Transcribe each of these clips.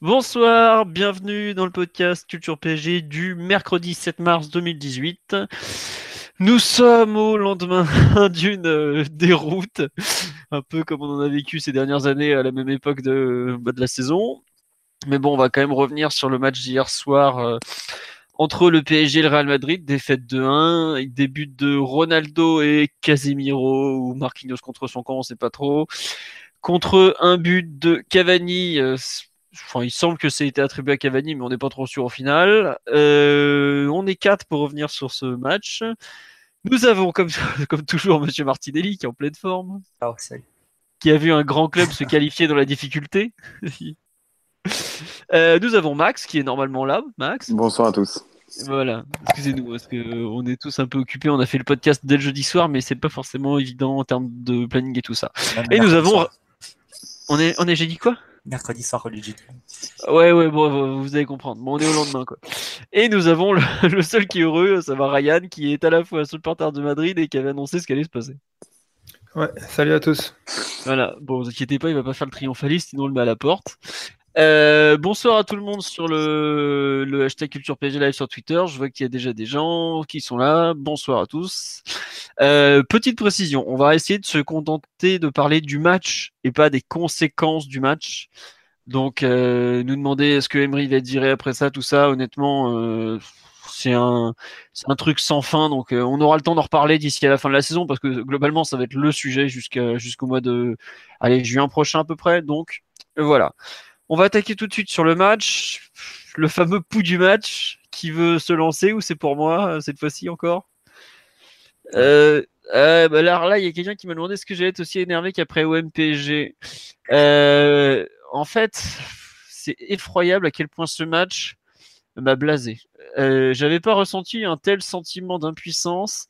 Bonsoir, bienvenue dans le podcast Culture PSG du mercredi 7 mars 2018. Nous sommes au lendemain d'une euh, déroute, un peu comme on en a vécu ces dernières années à la même époque de, bah, la saison. Mais bon, on va quand même revenir sur le match d'hier soir euh, entre le PSG et le Real Madrid, défaite de 1, avec des buts de Ronaldo et Casemiro, ou Marquinhos contre son camp, on sait pas trop. Contre un but de Cavani, euh, enfin, il semble que ça a été attribué à Cavani, mais on n'est pas trop sûr au final. Euh, on est quatre pour revenir sur ce match. Nous avons, comme, comme toujours, Monsieur Martinelli, qui est en pleine forme, Oh, salut. qui a vu un grand club se qualifier dans la difficulté. Euh, nous avons Max, qui est normalement là. Max, Bonsoir à tous. voilà. Excusez-nous, parce que euh, on est tous un peu occupés. On a fait le podcast dès le jeudi soir, mais c'est pas forcément évident en termes de planning et tout ça. Et nous avons, on est, on est, j'ai dit quoi? Mercredi soir au Legit. Ouais, ouais, bon, vous allez comprendre. Bon, on est au lendemain, quoi. Et nous avons le, le seul qui est heureux, ça va Ryan, qui est à la fois supporter de Madrid et qui avait annoncé ce qui allait se passer. Ouais, salut à tous. Voilà, bon, vous inquiétez pas, il va pas faire le triomphaliste, sinon on le met à la porte. Euh, bonsoir à tout le monde sur le, le hashtag Culture PSG Live sur Twitter. Je vois qu'il y a déjà des gens qui sont là. Bonsoir à tous. Euh, petite précision, on va essayer de se contenter de parler du match et pas des conséquences du match. Donc, euh, nous demander est-ce que Emery va viré après ça, tout ça, honnêtement, euh, c'est un, un truc sans fin. Donc, euh, on aura le temps d'en reparler d'ici à la fin de la saison parce que globalement, ça va être le sujet jusqu'au mois de, allez, juin prochain à peu près. Donc, voilà. On va attaquer tout de suite sur le match, le fameux pouls du match. Qui veut se lancer ou c'est pour moi euh, cette fois-ci encore? Euh, euh, bah là, là, il y a quelqu'un qui m'a demandé est-ce que j'allais être aussi énervé qu'après OM-PSG. Euh, en fait, c'est effroyable à quel point ce match m'a blasé. Euh, J'avais pas ressenti un tel sentiment d'impuissance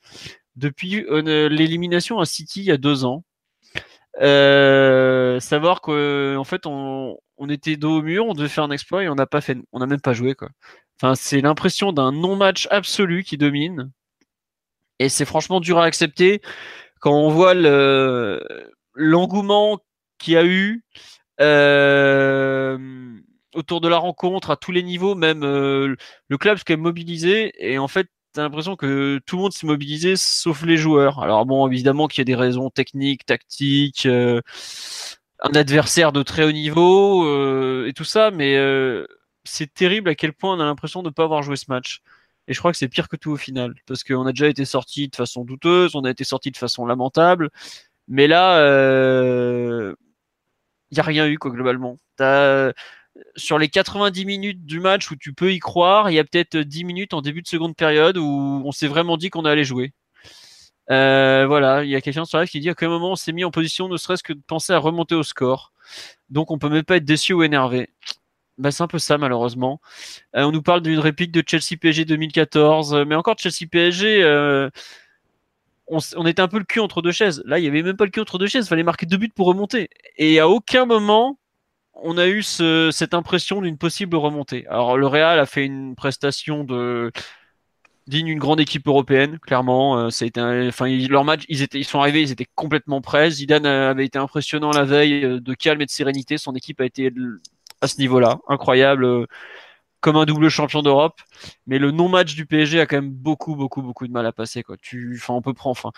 depuis euh, l'élimination à City il y a deux ans. Savoir qu'en fait on, on était dos au mur, on devait faire un exploit et on n'a pas fait, on n'a même pas joué quoi. Enfin, c'est l'impression d'un non-match absolu qui domine et c'est franchement dur à accepter quand on voit le l'engouement qu'il y a eu euh, autour de la rencontre à tous les niveaux, même euh, le club qui est mobilisé et en fait t'as l'impression que tout le monde s'est mobilisé sauf les joueurs. Alors bon, évidemment qu'il y a des raisons techniques, tactiques, euh, un adversaire de très haut niveau euh, et tout ça, mais euh, c'est terrible à quel point on a l'impression de ne pas avoir joué ce match. Et je crois que c'est pire que tout au final, parce qu'on a déjà été sorti de façon douteuse, on a été sorti de façon lamentable, mais là, il n'y a rien eu quoi globalement. Sur les 90 minutes du match où tu peux y croire, il y a peut-être 10 minutes en début de seconde période où on s'est vraiment dit qu'on allait jouer. Euh, voilà, il y a quelqu'un sur live qui dit à quel moment on s'est mis en position ne serait-ce que de penser à remonter au score. Donc on peut même pas être déçu ou énervé. Bah, c'est un peu ça malheureusement. Euh, on nous parle d'une réplique de Chelsea PSG 2014, euh, mais encore Chelsea PSG, euh, on, était un peu le cul entre deux chaises. Là, il y avait même pas le cul entre deux chaises, il fallait marquer deux buts pour remonter. Et à aucun moment on a eu ce- cette impression d'une possible remontée. Alors le Real a fait une prestation de digne d'une grande équipe européenne, clairement. Euh, leur match, ils étaient, sont arrivés, ils étaient complètement prêts. Zidane euh, avait été impressionnant la veille euh, de calme et de sérénité. Son équipe a été à ce niveau-là, incroyable, comme un double champion d'Europe. Mais le non-match du PSG a quand même beaucoup, beaucoup, beaucoup de mal à passer. Quoi. Tu, enfin, on peut prendre. Enfin,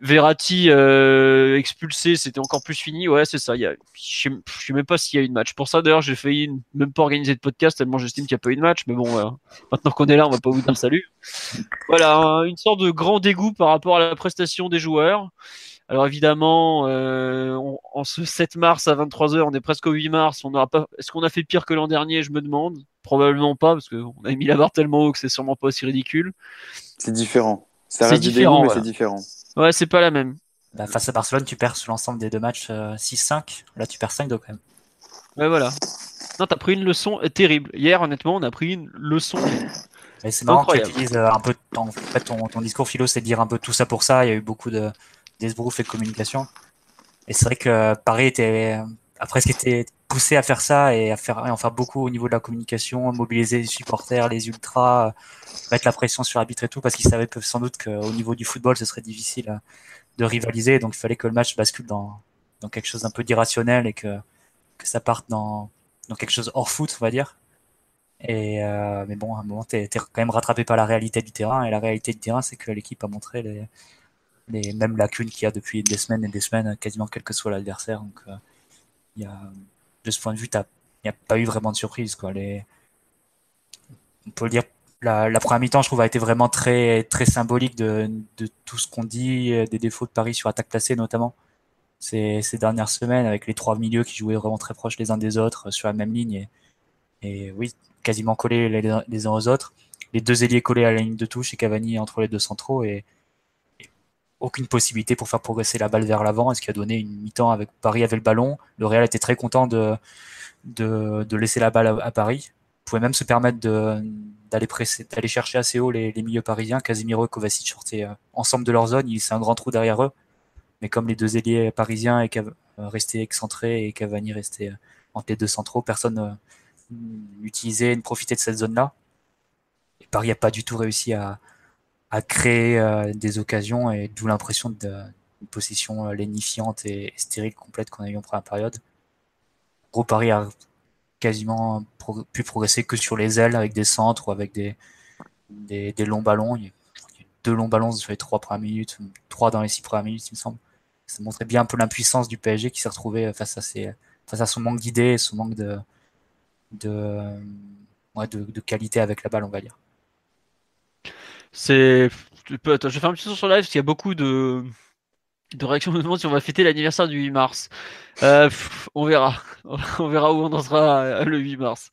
Verratti euh, expulsé, c'était encore plus fini. Ouais, c'est ça. Il y a, je sais, je sais même pas s'il y a eu de match. Pour ça, d'ailleurs, j'ai failli même pas organiser de podcast tellement j'estime qu'il n'y a pas eu de match. Mais bon, maintenant qu'on est là, on va pas vous dire salut. Voilà, un- une sorte de grand dégoût par rapport à la prestation des joueurs. Alors évidemment, euh, on- en ce 7 mars à 23h, on est presque au 8 mars. On n'aura pas. Est-ce qu'on a fait pire que l'an dernier? Je me demande. Probablement pas, parce qu'on a mis la barre tellement haut que c'est sûrement pas aussi ridicule. C'est différent. Ça C'est reste du dégoût, mais voilà. c'est différent. Ouais, c'est pas la même. bah, face à Barcelone, tu perds sur l'ensemble des deux matchs 6-5. Là, tu perds 5-2 quand même. Ouais, voilà. Non, t'as pris une leçon terrible. Hier, honnêtement, on a pris une leçon. c'est marrant que tu utilises un peu. En fait, ton, ton discours philo, c'est de dire un peu tout ça pour ça. Il y a eu beaucoup de d'esbrouf et de communication. Et c'est vrai que Paris était a presque été poussé à faire ça et à faire en faire beaucoup au niveau de la communication, mobiliser les supporters, les ultras, mettre la pression sur l'arbitre et tout, parce qu'ils savaient sans doute qu'au niveau du football, ce serait difficile de rivaliser. Donc il fallait que le match bascule dans, dans quelque chose d'un peu d'irrationnel et que, que ça parte dans, dans quelque chose hors foot, on va dire. Et euh, mais bon, à un moment, t'es es quand même rattrapé par la réalité du terrain. Et la réalité du terrain, c'est que l'équipe a montré les, les mêmes lacunes qu'il y a depuis des semaines et des semaines, quasiment quel que soit l'adversaire. Donc, euh, de ce point de vue, il n'y a pas eu vraiment de surprise. On peut dire, la, première mi-temps, je trouve, a été vraiment très, très symbolique de, tout ce qu'on dit, des défauts de Paris sur attaque placée notamment. Ces, dernières semaines, avec les trois milieux qui jouaient vraiment très proches les uns des autres sur la même ligne. Et, oui, quasiment collés les, uns aux autres. Les deux ailiers collés à la ligne de touche et Cavani entre les deux centraux. Aucune possibilité pour faire progresser la balle vers l'avant, ce qui a donné une mi-temps avec Paris avait le ballon. Le Real était très content de, de, laisser la balle à, Paris. Ils pouvaient même se permettre d'aller chercher assez haut les, milieux parisiens. Casimiro et Kovacic sortaient euh, ensemble de leur zone. Il c'est un grand trou derrière eux. Mais comme les deux ailiers parisiens et euh, restaient excentrés et Cavani restait euh, entre les deux centraux, personne n'utilisait, ne profitait de cette zone-là. Paris n'a pas du tout réussi à, à créer euh, des occasions et d'où l'impression d'une position euh, lénifiante et stérile complète qu'on a eu en première période. Gros Paris a quasiment pu progresser que sur les ailes avec des centres ou avec des, des, longs ballons. Il y a deux longs ballons sur les trois premières minutes, trois dans les six premières minutes, il me semble. Ça montrait bien un peu l'impuissance du PSG qui s'est retrouvé face à, ses, face à son manque d'idées et son manque de, de, de, de qualité avec la balle, on va dire. C'est. Je vais faire un petit tour sur live parce qu'il y a beaucoup de, de réactions. On me demande si on va fêter l'anniversaire du 8 mars. Euh, on verra. On verra où on en sera euh, le 8 mars.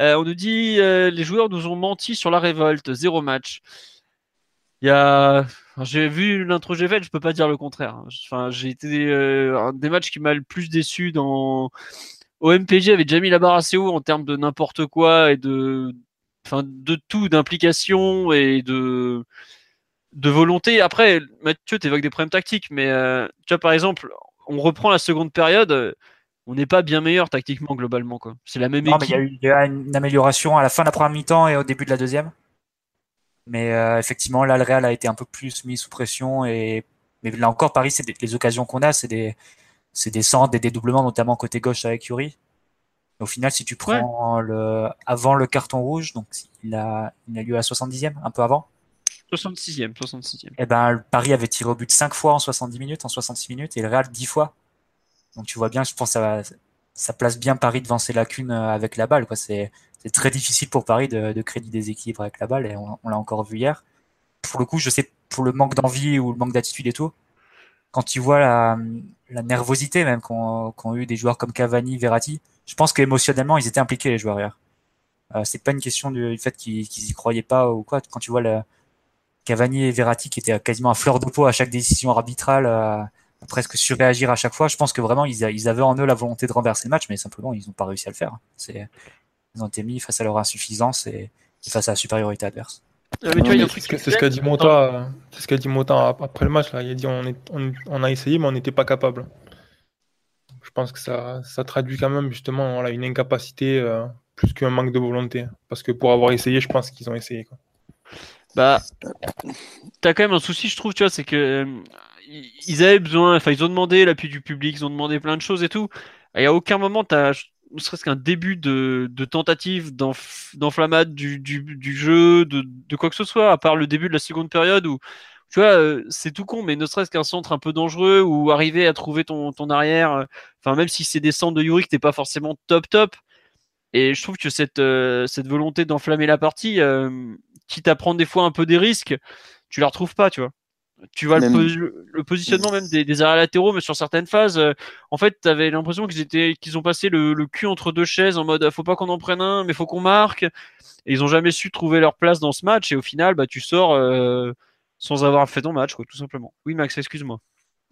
Euh, on nous dit les joueurs nous ont menti sur la révolte. Zéro match. Il y a. J'ai vu l'intro j'ai fait, je peux pas dire le contraire. Enfin, j'ai été un des matchs qui m'a le plus déçu dans. Au MPG avait déjà mis la barre assez haut en termes de n'importe quoi et de enfin de tout, d'implication et de de volonté. Après, Mathieu, tu évoques des problèmes tactiques, mais euh, tu vois, par exemple, on reprend la seconde période, on n'est pas bien meilleur tactiquement globalement. Quoi. C'est la même équipe. il y, a eu une amélioration à la fin de la première mi-temps et au début de la deuxième. Mais euh, effectivement, là, le Real a été un peu plus mis sous pression. Et... Mais là encore, Paris, c'est les occasions qu'on a, c'est des, c'est des centres, des dédoublements, notamment côté gauche avec Yuri. Au final, si tu prends le avant le carton rouge, donc il a, il a lieu à 70e, un peu avant. 66e, 66e. Et ben, Paris avait tiré au but 5 fois en 70 minutes, en 66 minutes, et le Real 10 fois. Donc tu vois bien, je pense que ça, ça place bien Paris devant ses lacunes euh, avec la balle. Quoi. C'est, c'est très difficile pour Paris de, de créer des déséquilibres avec la balle, et on, l'a encore vu hier. Pour le coup, je sais, pour le manque d'envie ou le manque d'attitude et tout, quand tu vois la, la nervosité même qu'ont, qu'ont eu des joueurs comme Cavani, Verratti, je pense qu'émotionnellement, ils étaient impliqués, les joueurs hier. Euh, c'est pas une question du, fait qu'ils y croyaient pas ou quoi. Quand tu vois le Cavani et Verratti qui étaient quasiment à fleur de peau à chaque décision arbitrale, euh, à, presque surréagir à chaque fois, je pense que vraiment ils, ils, avaient en eux la volonté de renverser le match, mais simplement ils n'ont pas réussi à le faire. C'est, ils ont été mis face à leur insuffisance et, face à la supériorité adverse. c'est ce qu'a dit Mota, c'est ce qu'a dit Mota après le match là. Il a dit on, est, on, on a essayé mais on n'était pas capable pense que ça, ça traduit quand même justement une incapacité euh, plus qu'un manque de volonté. Parce que pour avoir essayé, je pense qu'ils ont essayé. Quoi. Bah, t'as quand même un souci, je trouve, tu vois, c'est que euh, ils avaient besoin, enfin, ils ont demandé l'appui du public, ils ont demandé plein de choses et tout. Et à aucun moment, t'as ne serait-ce qu'un début de, de tentative d'enflammade du, du, du, jeu, de, de, quoi que ce soit, à part le début de la seconde période où tu vois, euh, c'est tout con, mais ne serait-ce qu'un centre un peu dangereux ou arriver à trouver ton, ton arrière, euh, enfin, même si c'est des centres de Yuri que t'es pas forcément top top. Et je trouve que cette, euh, cette volonté d'enflammer la partie, quitte à prendre des fois un peu des risques, tu la retrouves pas, tu vois. Tu vois le, positionnement même des, des arrêts latéraux, mais sur certaines phases, en fait, tu avais l'impression qu'ils étaient, qu'ils ont passé le, le, cul entre deux chaises en mode faut pas qu'on en prenne un, mais faut qu'on marque. Et ils ont jamais su trouver leur place dans ce match. Et au final, bah, tu sors sans avoir fait ton match, tout simplement. Oui, Max, excuse-moi.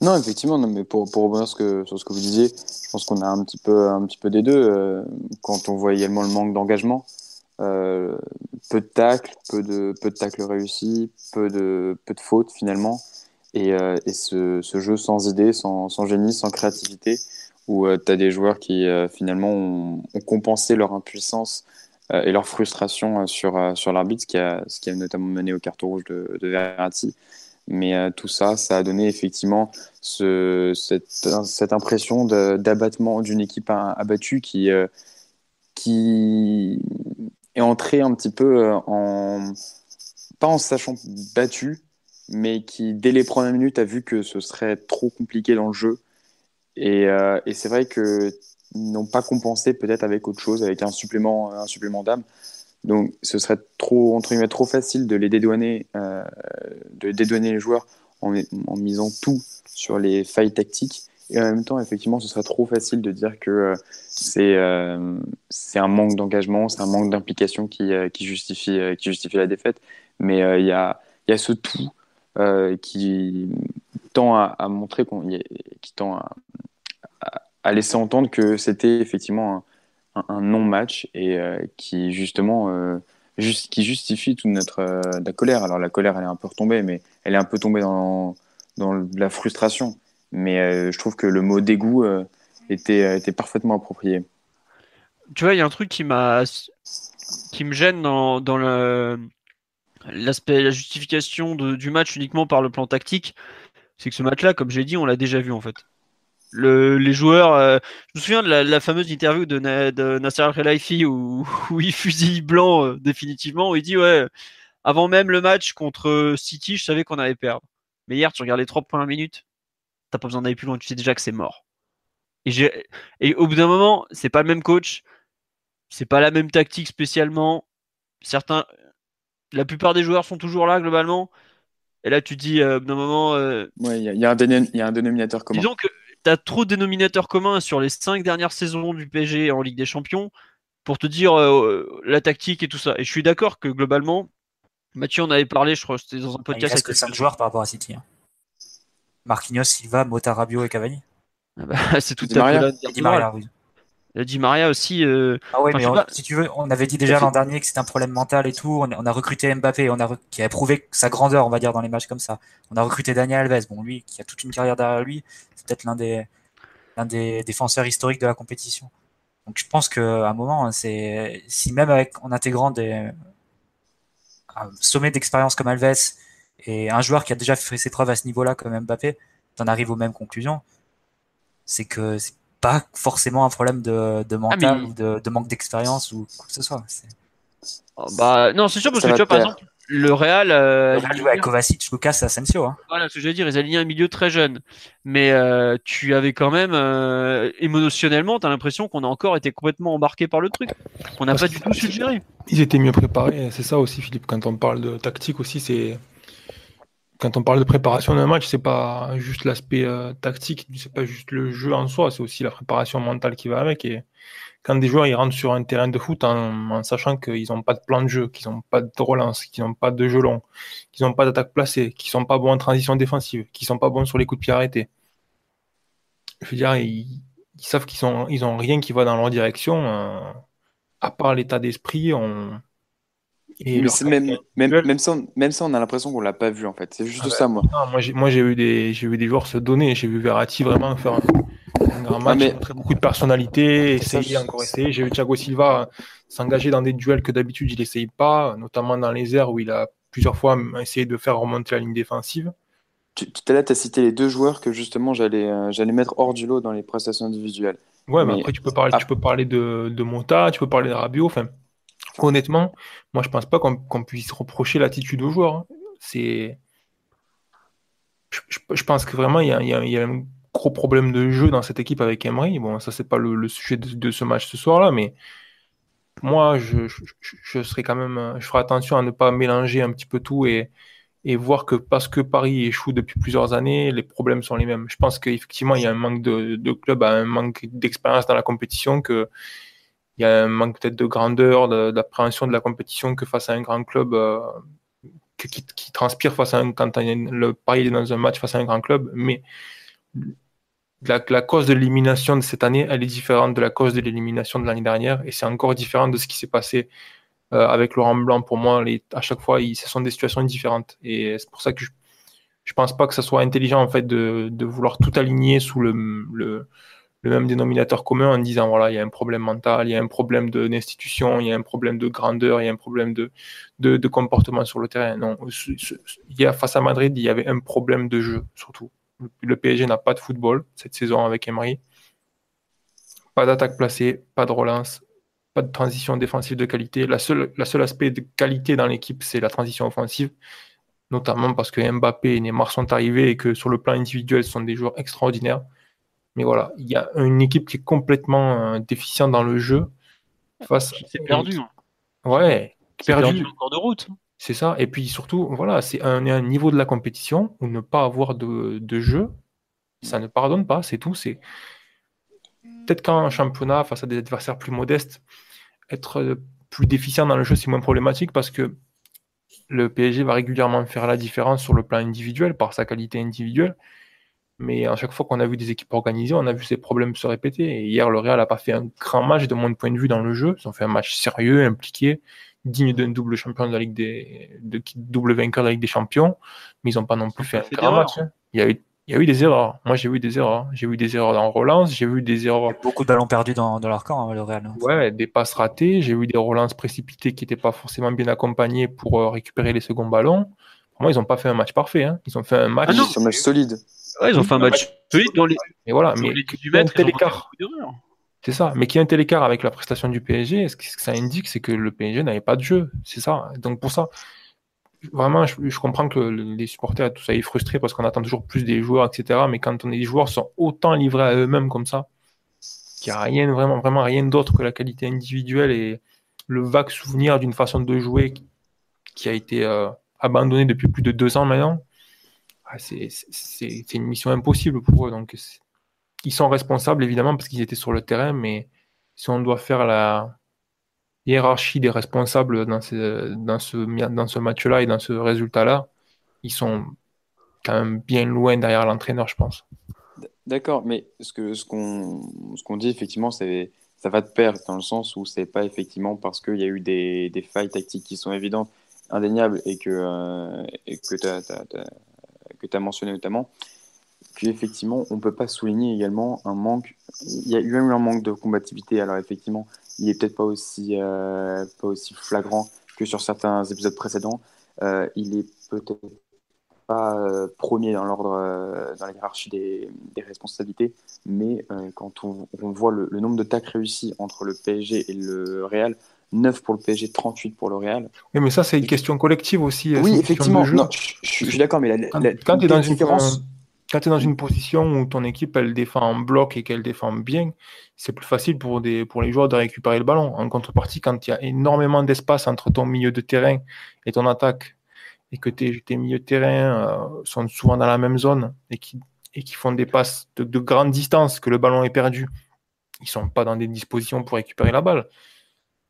Non, effectivement, non, mais pour, pour rebondir sur, ce que vous disiez, je pense qu'on a un petit peu, un petit peu des deux. Euh, quand on voit également le manque d'engagement, euh, peu de tacles, peu de, peu de tacles réussis, peu de, peu de fautes finalement, et, euh, et ce, ce, jeu sans idée, sans, sans, génie, sans créativité, où tu as des joueurs qui finalement ont, compensé leur impuissance et leur frustration sur, sur l'arbitre, ce, ce qui a notamment mené au carton rouge de, de Verratti. Mais euh, tout ça, ça a donné effectivement ce, cette, impression d'abattement d'une équipe abattue qui, euh, qui est entrée un petit peu euh, en. pas en sachant battu, mais qui, dès les premières minutes, a vu que ce serait trop compliqué dans le jeu. Et, et c'est vrai qu'ils n'ont pas compensé peut-être avec autre chose, avec un supplément, un supplément d'âme. Donc, ce serait trop, entre guillemets, trop facile de les dédouaner, euh, de dédouaner les joueurs en, en, misant tout sur les failles tactiques. Et en même temps, effectivement, ce serait trop facile de dire que euh, c'est euh, un manque d'engagement, c'est un manque d'implication qui, euh, qui, justifie, qui justifie la défaite. Mais il y, a, y a ce tout qui tend à, montrer, qu'on qui tend à, à, laisser entendre que c'était effectivement un, non-match et euh, qui justement euh, qui justifie toute notre euh, la colère. Alors la colère, elle est un peu retombée, mais elle est un peu tombée dans, dans la frustration. Mais je trouve que le mot dégoût était, était parfaitement approprié. Tu vois, il y a un truc qui m'a qui me gêne dans, dans le l'aspect la justification du match uniquement par le plan tactique, c'est que ce match-là, comme j'ai dit, on l'a déjà vu en fait les joueurs. Euh, je me souviens de la, fameuse interview de, Nasser Al-Khelaifi où, où, il fusille blanc euh, définitivement, où il dit Ouais, avant même le match contre City, je savais qu'on allait perdre. Mais hier, tu regardes les trois premières minutes, t'as pas besoin d'aller plus loin, tu sais déjà que c'est mort. Et, et au bout d'un moment, c'est pas le même coach, c'est pas la même tactique spécialement. Certains, la plupart des joueurs sont toujours là globalement. Et là, tu dis, euh, d'un moment. il y, y, a un dénominateur commun. Disons que tu trop de dénominateurs communs sur les cinq dernières saisons du PSG en Ligue des Champions pour te dire euh, la tactique et tout ça. Et je suis d'accord que globalement, Mathieu en avait parlé, je crois, c'était dans un ah, podcast. Il reste que 5 joueurs par rapport à City. Hein. Marquinhos, Silva, Motarabio et Cavani. Ah bah, c'est tout à fait là. Di Maria aussi. Euh... Ah oui, mais si tu veux, on avait dit déjà l'an dernier que c'était un problème mental et tout. On, a recruté Mbappé, on a qui a prouvé sa grandeur, on va dire, dans les matchs comme ça. On a recruté Daniel Alves, bon lui, qui a toute une carrière derrière lui, c'est peut-être l'un des l'un des défenseurs historiques de la compétition. Donc je pense qu'à un moment, c'est si même avec en intégrant des un sommet d'expérience comme Alves et un joueur qui a déjà fait ses preuves à ce niveau-là comme Mbappé, t'en arrives aux mêmes conclusions. C'est que pas forcément un problème de, de mental ah, ou de, de, manque d'expérience ou quoi que ce soit. Oh, bah, non, c'est sûr, parce que tu vois, par exemple, le Real. Euh, le Real Kovacic, Lucas, Asensio. Hein. Voilà ce que je veux dire, ils alignaient un milieu très jeune. Mais euh, tu avais quand même, euh, émotionnellement, tu as l'impression qu'on a encore été complètement embarqué par le truc. On n'a pas du tout su le gérer. Ils étaient mieux préparés, c'est ça aussi, Philippe. Quand on parle de tactique aussi, c'est quand on parle de préparation d'un match, c'est pas juste l'aspect euh, tactique, c'est pas juste le jeu en soi, c'est aussi la préparation mentale qui va avec. Et quand des joueurs ils rentrent sur un terrain de foot en, sachant qu'ils n'ont pas de plan de jeu, qu'ils n'ont pas de relance, qu'ils n'ont pas de jeu long, qu'ils n'ont pas d'attaque placée, qu'ils sont pas bons en transition défensive, qu'ils sont pas bons sur les coups de pied arrêtés. Je veux dire, ils, savent qu'ils sont, ils ont rien qui va dans leur direction, euh, à part l'état d'esprit. On même, même, même, ça, même ça, on a l'impression qu'on l'a pas vu en fait. C'est juste ah ça, moi. moi, j'ai vu des, j'ai vu des joueurs se donner. J'ai vu Verratti vraiment faire un, grand match, ah, montrer beaucoup de personnalité, essayer encore essayer. J'ai vu Thiago Silva s'engager dans des duels que d'habitude il essaye pas, notamment dans les airs où il a plusieurs fois essayé de faire remonter la ligne défensive. Tout à l'heure, tu as cité les deux joueurs que justement j'allais, euh, j'allais mettre hors du lot dans les prestations individuelles. Ouais, mais, après tu peux parler, tu peux parler de, de Monta, tu peux parler de Rabiot, enfin honnêtement, moi je pense pas qu'on puisse reprocher l'attitude aux joueurs. Hein. C'est, je, pense que vraiment il y, a, un gros problème de jeu dans cette équipe avec Emery. Bon, ça c'est pas le, sujet de, ce match ce soir-là, mais moi je, serais quand même, je ferai attention à ne pas mélanger un petit peu tout et, et voir que parce que Paris échoue depuis plusieurs années, les problèmes sont les mêmes. Je pense qu'effectivement il y a un manque de, de club, un manque d'expérience dans la compétition que il y a un manque peut-être de grandeur, d'appréhension de, la compétition que face à un grand club euh, qui, transpire face à un quand le Paris est dans un match face à un grand club. Mais la, cause de l'élimination de cette année, elle est différente de la cause de l'élimination de l'année dernière, et c'est encore différent de ce qui s'est passé euh, avec Laurent Blanc. Pour moi, à chaque fois, ce sont des situations différentes, et c'est pour ça que je, je pense pas que ce soit intelligent en fait de, vouloir tout aligner sous le, même dénominateur commun en disant voilà il y a un problème mental, il y a un problème d'institution, il y a un problème de grandeur, il y a un problème de, de, comportement sur le terrain. Non, il y a, face à Madrid, il y avait un problème de jeu surtout. Le PSG n'a pas de football cette saison avec Emery. Pas d'attaque placée, pas de relance, pas de transition défensive de qualité. La seule, la seule aspect de qualité dans l'équipe, c'est la transition offensive, notamment parce que Mbappé et Neymar sont arrivés et que sur le plan individuel, ce sont des joueurs extraordinaires. Mais voilà, il y a une équipe qui est complètement euh, déficiente dans le jeu. Face c'est perdu. Hein. Ouais, perdu. perdu encore de route. C'est ça. Et puis surtout, voilà, c'est un, un, niveau de la compétition où ne pas avoir de, de jeu, ça ne pardonne pas, c'est tout. C'est peut-être qu'en championnat, face à des adversaires plus modestes, être plus déficient dans le jeu, c'est moins problématique parce que le PSG va régulièrement faire la différence sur le plan individuel par sa qualité individuelle. Mais à chaque fois qu'on a vu des équipes organisées, on a vu ces problèmes se répéter. Et hier, le Real n'a pas fait un grand match de mon point de vue dans le jeu. Ils ont fait un match sérieux, impliqué, digne d'un double champion de la Ligue des, de, double vainqueur de la Ligue des Champions. Mais ils n'ont pas non plus fait un grand match. Hein. Il y a eu il y a eu des erreurs. Moi, j'ai vu des erreurs. J'ai vu des erreurs dans relance, j'ai vu des erreurs. beaucoup de ballons perdus dans, dans leur camp, hein, le Real. Ouais, des passes ratées. J'ai vu des relances précipitées qui n'étaient pas forcément bien accompagnées pour euh, récupérer les seconds ballons. Pour moi, ils n'ont pas fait un match parfait. Hein. Ils ont fait un match. Ah un match solide. Ouais, ils ont fait un match solide dans les. Mais voilà, mais du tel écart. C'est ça. Mais qui a un tel écart avec la prestation du PSG, ce que ça indique, c'est que le PSG n'avait pas de jeu. C'est ça. Donc pour ça, vraiment, je, comprends que les supporters, tout ça, est frustrés parce qu'on attend toujours plus des joueurs, etc. Mais quand on est des joueurs sont autant livrés à eux-mêmes comme ça, qu'il n'y a rien, vraiment, vraiment rien d'autre que la qualité individuelle et le vague souvenir d'une façon de jouer qui a été euh, abandonnée depuis plus de deux ans maintenant, c'est une mission impossible pour eux. Donc, ils sont responsables évidemment parce qu'ils étaient sur le terrain, mais si on doit faire la, hiérarchie des responsables dans, ce, dans ce, dans ce match-là et dans ce résultat-là, ils sont quand même bien loin derrière l'entraîneur, je pense. D'accord, mais ce qu'on ce dit, effectivement, c'est ça va de pair dans le sens où c'est pas effectivement parce qu'il y a eu des, des, failles tactiques qui sont évidentes, indéniables et que, euh, que tu as, mentionné notamment, qu'effectivement, on peut pas souligner également un manque. Il y a eu un manque de combativité. Alors, effectivement, il est peut-être pas aussi, euh, pas aussi flagrant que sur certains épisodes précédents. Euh, il est peut-être pas euh, premier dans l'ordre, dans la hiérarchie des, responsabilités, mais quand on, voit le, nombre de tacles réussis entre le PSG et le Real, 9 pour le PSG, 38 pour le Real. Oui, mais ça, c'est une question collective aussi. Oui, effectivement. Non, je, suis d'accord, mais la, quand, tu es dans une quand tu es dans une position où ton équipe elle défend en bloc et qu'elle défend bien, c'est plus facile pour, des, pour les joueurs de récupérer le ballon. En contrepartie, quand il y a énormément d'espace entre ton milieu de terrain et ton attaque, et que tes, tes milieux de terrain euh, sont souvent dans la même zone et qui, et qui font des passes de, de grande distance, que le ballon est perdu, ils sont pas dans des dispositions pour récupérer la balle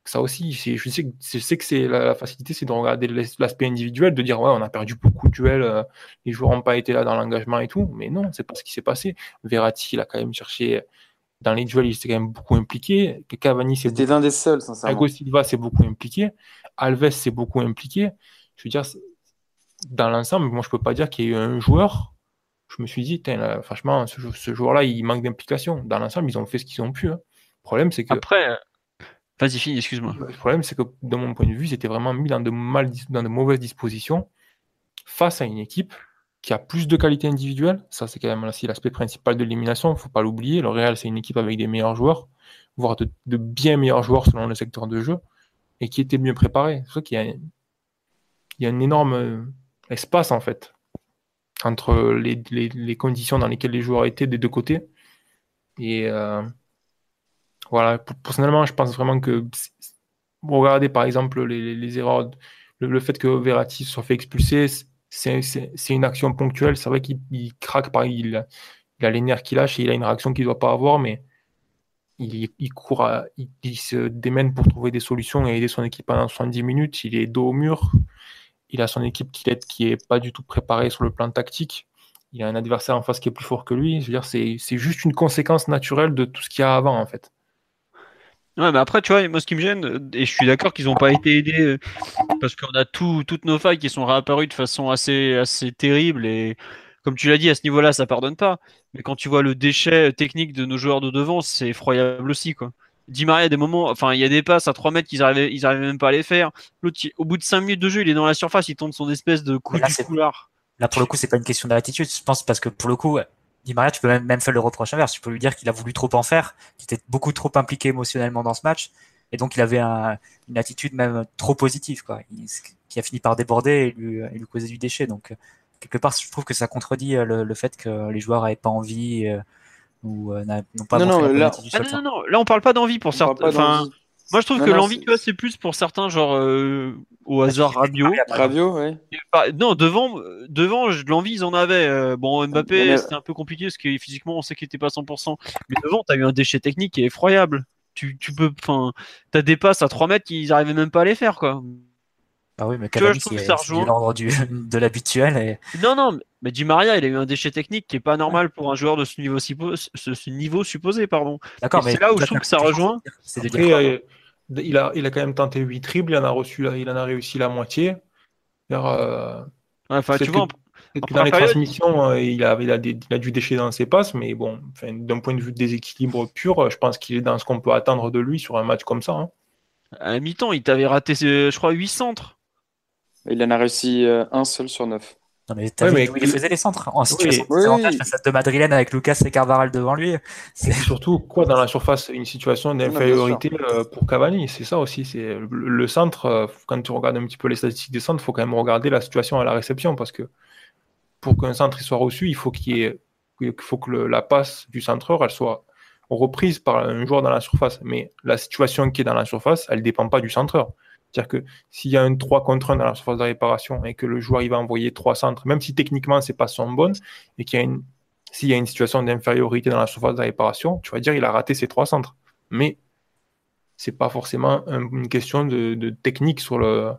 ça aussi, je sais, je sais que c'est la, facilité, c'est de regarder l'aspect individuel, de dire ouais, on a perdu beaucoup de duels, euh, les joueurs n'ont pas été là dans l'engagement et tout, mais non, c'est pas ce qui s'est passé. Verratti, il a quand même cherché dans les duels, il s'est quand même beaucoup impliqué. Cavani, c'était un des seuls, sincèrement. Thiago Silva s'est beaucoup impliqué. Alves s'est beaucoup impliqué. Je veux dire, dans l'ensemble, moi, je peux pas dire qu'il y a eu un joueur. Je me suis dit, franchement, ce, joueur-là, il manque d'implication. Dans l'ensemble, ils ont fait ce qu'ils ont pu. Hein. Le problème, c'est que. Après, Vas-y, finis, excuse-moi. Le problème, c'est que de mon point de vue, c'était vraiment mis dans de, mauvaises dispositions face à une équipe qui a plus de qualité individuelle. Ça, c'est quand même l'aspect principal de l'élimination. Il ne faut pas l'oublier. Le Real, c'est une équipe avec des meilleurs joueurs, voire de, bien meilleurs joueurs selon le secteur de jeu, et qui était mieux préparé. C'est vrai qu'il y a, il y a un énorme euh, espace, en fait, entre les, conditions dans lesquelles les joueurs étaient des deux côtés. Et. Euh, personnellement, je pense vraiment que regardez par exemple les, erreurs, le, fait que Verratti soit fait expulser, c'est une action ponctuelle. C'est vrai qu'il craque, par, il, il a les nerfs qu'il lâche et il a une réaction qu'il ne doit pas avoir, mais il, court, il, se démène pour trouver des solutions et aider son équipe pendant 70 minutes. Il est dos au mur. Il a son équipe qui n'est qui est pas du tout préparée sur le plan tactique. il a un adversaire en face qui est plus fort que lui. C'est juste une conséquence naturelle de tout ce qu'il y a avant, en fait. Ouais, mais après, tu vois, moi, ce qui me gêne, et je suis d'accord qu'ils n'ont pas été aidés, euh, parce qu'on a tout, toutes nos failles qui sont réapparues de façon assez, assez terrible, et comme tu l'as dit, à ce niveau-là, ça pardonne pas. Mais quand tu vois le déchet technique de nos joueurs de devant, c'est effroyable aussi, quoi. Di Maria, des moments, enfin, il y a des passes à 3 mètres qu'ils arrivaient, ils arrivaient même pas à les faire. L'autre, au bout de 5 minutes de jeu, il est dans la surface, il tente son espèce de coup là, du couloir. Là, pour le coup, c'est pas une question d'attitude, je pense, parce que pour le coup, Di Maria, tu peux même, même faire le reproche inverse. Tu peux lui dire qu'il a voulu trop en faire, qu'il était beaucoup trop impliqué émotionnellement dans ce match, et donc il avait une attitude même trop positive, quoi, qui a fini par déborder et lui, et lui causer du déchet. Donc, quelque part, je trouve que ça contredit euh, le, fait que les joueurs n'avaient pas envie euh, ou euh, n'ont pas non, non, là... Ah, non, non, là on parle pas d'envie pour certains. Enfin, moi je trouve que l'envie, tu vois, c'est plus pour certains, genre au hasard Rabio. Rabio, ouais. Non, devant, devant l'envie, ils en avaient. bon, Mbappé, c'était un peu compliqué parce que physiquement, on sait qu'il était pas 100%. Mais devant, tu as eu un déchet technique qui est effroyable. Tu, tu peux, enfin, t'as des passes à 3 mètres qu'ils arrivaient même pas à les faire, quoi. Ah oui, mais Cavani, c'est l'ordre de l'habituel. Et... Non, non, mais Di Maria, il a eu un déchet technique qui est pas normal pour un joueur de ce niveau, ce, niveau supposé, pardon. D'accord, mais c'est là où je trouve que ça rejoint. Après, euh, il, a, il a quand même tenté 8 triples, il en a reçu, il en a réussi la moitié. Euh, enfin, tu vois, dans les transmissions, euh, il, a, il, a des, il a du déchet dans ses passes, mais bon, d'un point de vue déséquilibre pur, je pense qu'il est dans ce qu'on peut attendre de lui sur un match comme ça. Hein. À la mi-temps, il t'avait raté, je crois, 8 centres. Il en a réussi un seul sur neuf. Non mais t'as vu il faisait les centres en situation de Madrilène avec Lucas et Carvaral devant lui. C'est surtout quoi dans la surface? Une situation d'infériorité euh, pour Cavani, c'est ça aussi. C'est le centre euh, quand tu regardes un petit peu les statistiques des centres, il faut quand même regarder la situation à la réception parce que pour qu'un centre soit reçu, il faut qu'il faut que la passe du centreur elle soit reprise par un joueur dans la surface. Mais la situation qui est dans la surface, elle dépend pas du centreur. C'est-à-dire que s'il y a un 3 contre 1 dans la surface de réparation et que le joueur il va envoyer trois centres, même si techniquement c'est pas son bonne, et qu'il y a une, s'il y a une situation d'infériorité dans la surface de réparation, tu vas dire il a raté ses trois centres. Mais c'est pas forcément une question de, technique sur le,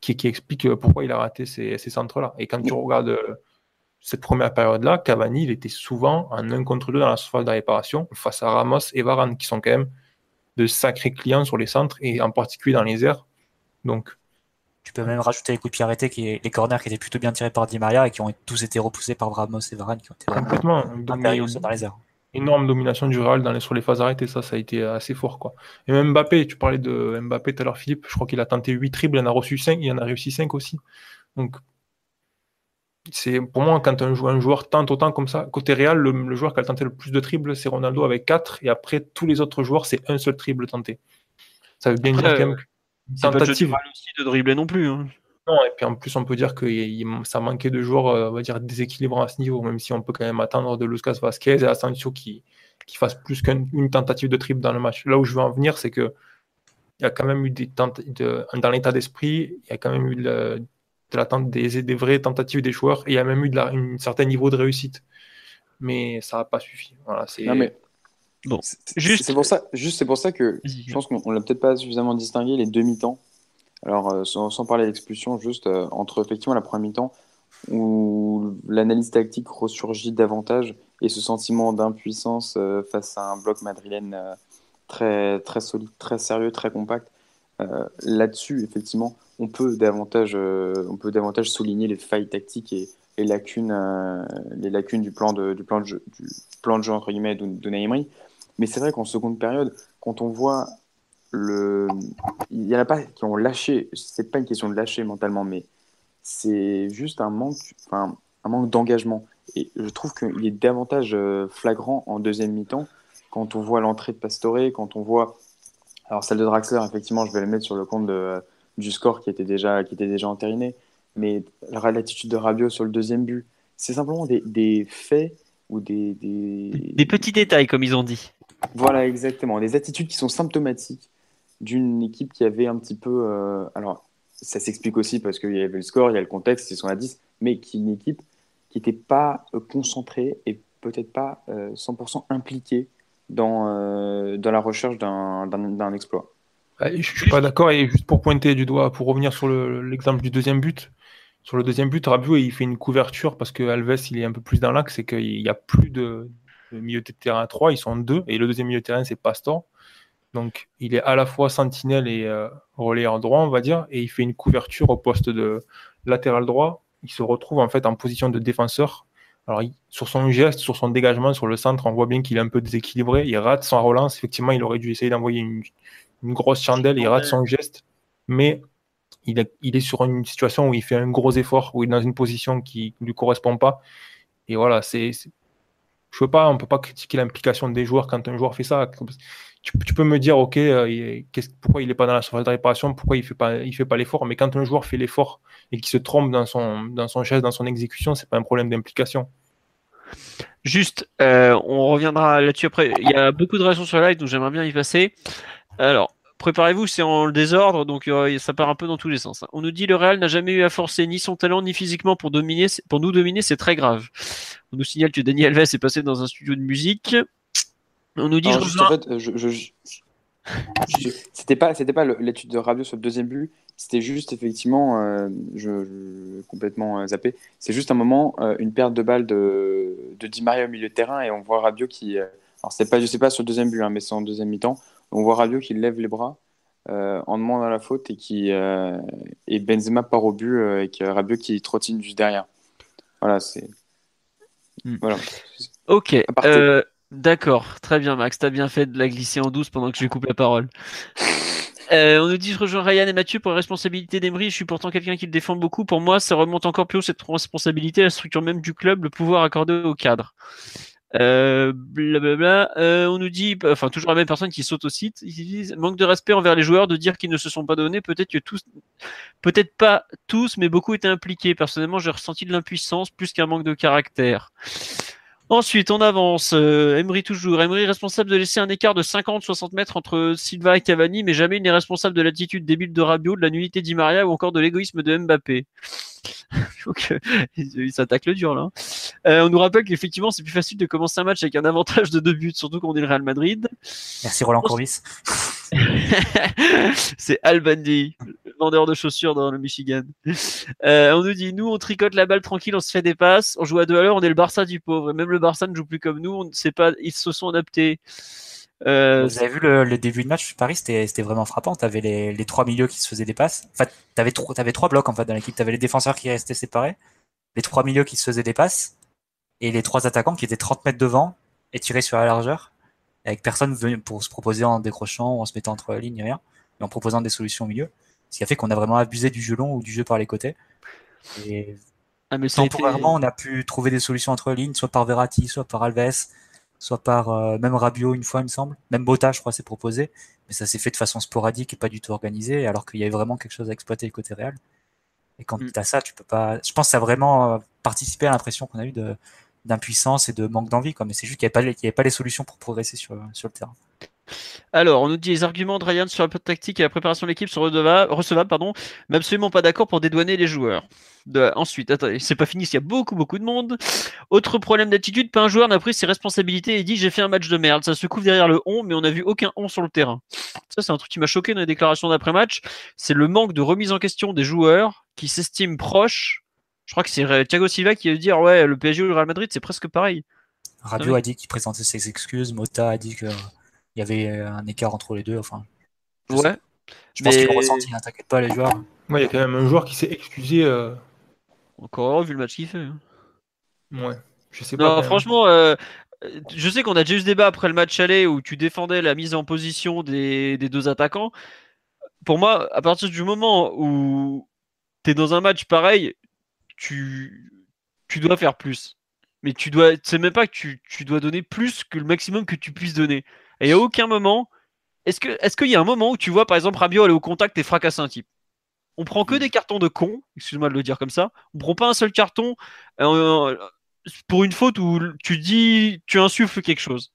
qui, explique pourquoi il a raté ces, centres-là. Et quand tu regardes euh, cette première période-là, Cavani, il était souvent en 1 contre 2 dans la surface de réparation face à Ramos et Varane, qui sont quand même de sacrés clients sur les centres et en particulier dans les airs. Donc, tu peux même rajouter les coups de pied arrêtés, qui, les corners qui étaient plutôt bien tirés par Di Maria et qui ont tous été repoussés par Ramos et Varane, qui ont été complètement dans les airs. Énorme domination du Real dans les, sur les phases arrêtées, ça, ça a été assez fort. Quoi. Et même Mbappé, tu parlais de Mbappé tout à l'heure, Philippe, je crois qu'il a tenté 8 triples, il en a reçu 5, il en a réussi 5 aussi. Donc, c'est pour moi quand un joueur, un joueur tente autant comme ça côté Real le, joueur qui a tenté le plus de triples c'est Ronaldo avec 4 et après tous les autres joueurs c'est un seul triple tenté ça veut bien dire quand même tentative aussi de dribbler non plus hein. non et puis en plus on peut dire que ça manquait de joueurs euh, on va dire déséquilibrants à ce niveau même si on peut quand même attendre de Lucas Vasquez et Asensio qui qui fasse plus qu'une tentative de triple dans le match là où je veux en venir c'est que il y a quand même eu des tentatives de, dans l'état d'esprit il y a quand même eu le, de des, des vraies tentatives des joueurs et il y a même eu de la, un certain niveau de réussite. Mais ça n'a pas suffi. Voilà, c'est... mais... Bon, juste c'est pour ça, juste c'est pour ça que je pense qu'on l'a peut-être pas suffisamment distingué les deux mi-temps. Alors euh, sans, parler d'expulsion, juste euh, entre effectivement la première mi-temps où l'analyse tactique ressurgit davantage et ce sentiment d'impuissance euh, face à un bloc madrilène très très solide, très sérieux, très compact. Là-dessus, effectivement, on peut davantage, euh, on peut davantage souligner les failles tactiques et les lacunes, euh, les lacunes du plan de, du plan de jeu, du plan de jeu entre guillemets de, de Mais c'est vrai qu'en seconde période, quand on voit le, il y en a pas qui ont lâché. C'est pas une question de lâcher mentalement, mais c'est juste un manque, enfin un manque d'engagement. Et je trouve qu'il est davantage euh, flagrant en deuxième mi-temps quand on voit l'entrée de Pastore, quand on voit alors celle de Draxler, effectivement, je vais le mettre sur le compte de, du score qui était déjà, qui était déjà entériné. Mais l'attitude de Rabiot sur le deuxième but, c'est simplement des, des, faits ou des, des... Des petits détails, comme ils ont dit. Voilà, exactement. Des attitudes qui sont symptomatiques d'une équipe qui avait un petit peu. Euh, alors, ça s'explique aussi parce qu'il y avait le score, il y a le contexte, ils sont à 10, mais qui une équipe qui n'était pas euh, concentrée et peut-être pas 100% euh, impliquée dans, dans la recherche d'un exploit. Je suis pas d'accord. Et juste pour pointer du doigt, pour revenir sur l'exemple du deuxième but, sur le deuxième but, Rabiot, il fait une couverture parce que Alves, il est un peu plus dans l'axe et qu'il n'y a plus de, milieu de terrain à 3, ils sont deux. Et le deuxième milieu de terrain, c'est Pastor. Donc, il est à la fois sentinelle et euh, en droit, on va dire. Et il fait une couverture au poste de latéral droit. Il se retrouve en fait en position de défenseur. Alors, sur son geste, sur son dégagement, sur le centre, on voit bien qu'il est un peu déséquilibré. Il rate son relance. Effectivement, il aurait dû essayer d'envoyer une, une grosse chandelle. Il rate son geste. Mais il, est sur une situation où il fait un gros effort, où il est dans une position qui ne lui correspond pas. Et voilà, c'est, je veux pas, on peut pas critiquer l'implication des joueurs quand un joueur fait ça. Tu, peux me dire, ok, euh, pourquoi il n'est pas dans la surface de réparation, pourquoi il fait pas, il fait pas l'effort. Mais quand un joueur fait l'effort et qu'il se trompe dans son, dans son geste, dans son exécution, c'est pas un problème d'implication. Juste, euh, on reviendra là-dessus après. Il y a beaucoup de réactions sur live, donc j'aimerais bien y passer. Alors, préparez-vous, c'est en désordre, donc euh, ça part un peu dans tous les sens. Hein. On nous dit le Real n'a jamais eu à forcer ni son talent ni physiquement pour dominer, pour nous dominer, c'est très grave. On nous signale que Daniel Alves est passé dans un studio de musique. On nous dit. je juste, en fait, je, c'était pas, c'était pas l'étude de Rabiot sur le deuxième but. C'était juste effectivement, euh, je, complètement euh, zappé. C'est juste un moment, une perte de balle de, de Di Maria au milieu de terrain et on voit Rabiot qui, alors c'est pas, je sais pas sur le deuxième but, hein, mais c'est en deuxième mi-temps on voit Rabiot qui lève les bras euh, en demandant la faute et qui euh, et Benzema part au but euh, avec Rabiot qui trottine juste derrière. Voilà, c'est hmm. voilà. Ok. D'accord, très bien Max, t'as bien fait de la glisser en douce pendant que je lui coupe la parole. on nous dit je rejoins Ryan et Mathieu pour la responsabilité d'Emery. Je suis pourtant quelqu'un qui le défend beaucoup. Pour moi, ça remonte encore plus haut cette responsabilité, la structure même du club, le pouvoir accordé au cadre. Euh, blablabla. Euh, on nous dit, enfin toujours la même personne qui saute au site, ils disent manque de respect envers les joueurs de dire qu'ils ne se sont pas donnés. Peut-être que tous, peut-être pas tous, mais beaucoup étaient impliqués. Personnellement, j'ai ressenti de l'impuissance plus qu'un manque de caractère. Ensuite, on avance. Euh, Emery toujours. Emery responsable de laisser un écart de 50-60 mètres entre Silva et Cavani, mais jamais il n'est responsable de l'attitude débile de Rabiot, de la nullité d'Imaria ou encore de l'égoïsme de Mbappé. Donc, euh, il s'attaque le dur là. Hein. Euh, on nous rappelle qu'effectivement, c'est plus facile de commencer un match avec un avantage de deux buts, surtout quand on est le Real Madrid. Merci Roland Courbis. c'est Al Bundy, vendeur de chaussures dans le Michigan. Euh, on nous dit, nous, on tricote la balle tranquille, on se fait des passes, on joue à deux à l'heure, on est le Barça du pauvre. même le Barça ne joue plus comme nous, on sait pas, ils se sont adaptés. Euh, Vous avez vu le, début de match Paris, c'était vraiment frappant. Tu avais les, les, trois milieux qui se faisaient des passes. Enfin, tu avais, avais, trois blocs en fait dans l'équipe. Tu avais les défenseurs qui restaient séparés, les trois milieux qui se faisaient des passes, et les trois attaquants qui étaient 30 mètres devant et tirés sur la largeur avec personne pour se proposer en décrochant ou en se mettant entre la ligne, rien, mais en proposant des solutions au milieu. Ce qui a fait qu'on a vraiment abusé du jeu long ou du jeu par les côtés. Et ah, mais temporairement, on a pu trouver des solutions entre les lignes, soit par Verratti, soit par Alves, soit par euh, même Rabiot une fois, il me semble. Même Bota, je crois, s'est proposé. Mais ça s'est fait de façon sporadique et pas du tout organisé, alors qu'il y avait vraiment quelque chose à exploiter côté réel. Et quand mm. tu as ça, tu peux pas. Je pense que ça a vraiment euh, participé à l'impression qu'on a eu de, d'impuissance et de manque d'envie. Mais c'est juste qu'il n'y avait, pas les solutions pour progresser sur, sur le terrain. Alors, on nous dit les arguments de Ryan sur la tactique et la préparation de l'équipe sont recevables, pardon, mais absolument pas d'accord pour dédouaner les joueurs. De... Ensuite, attendez, c'est pas fini, il y a beaucoup, beaucoup de monde. Autre problème d'attitude, pas un joueur n'a pris ses responsabilités et dit j'ai fait un match de merde. Ça se couvre derrière le on, mais on n'a vu aucun on sur le terrain. Ça, c'est un truc qui m'a choqué dans les déclarations d'après-match. C'est le manque de remise en question des joueurs qui s'estiment proches je crois que c'est Thiago Silva qui a dit dire ouais, le PSG ou le Real Madrid, c'est presque pareil. Rabiot a dit qu'il présentait ses excuses, Mota a dit qu'il y avait un écart entre les deux. Enfin, ouais. Je pense qu'il le ressenti, hein, t'inquiète pas, les joueurs. Ouais, il y a quand même un joueur qui s'est excusé. Euh... Encore vu le match qu'il fait. Hein. Ouais, je sais pas. Non, franchement, euh, je sais qu'on a déjà eu ce débat après le match aller où tu défendais la mise en position des, des deux attaquants. Pour moi, à partir du moment où tu es dans un match pareil, tu, tu dois faire plus. Mais tu dois, c'est même pas que tu, tu, dois donner plus que le maximum que tu puisses donner. Et à aucun moment, est-ce que, est-ce qu'il y a un moment où tu vois par exemple Rabiot aller au contact et fracasser un type? On prend que des cartons de con, excuse-moi de le dire comme ça. On prend pas un seul carton euh, pour une faute où tu dis, tu insuffles quelque chose.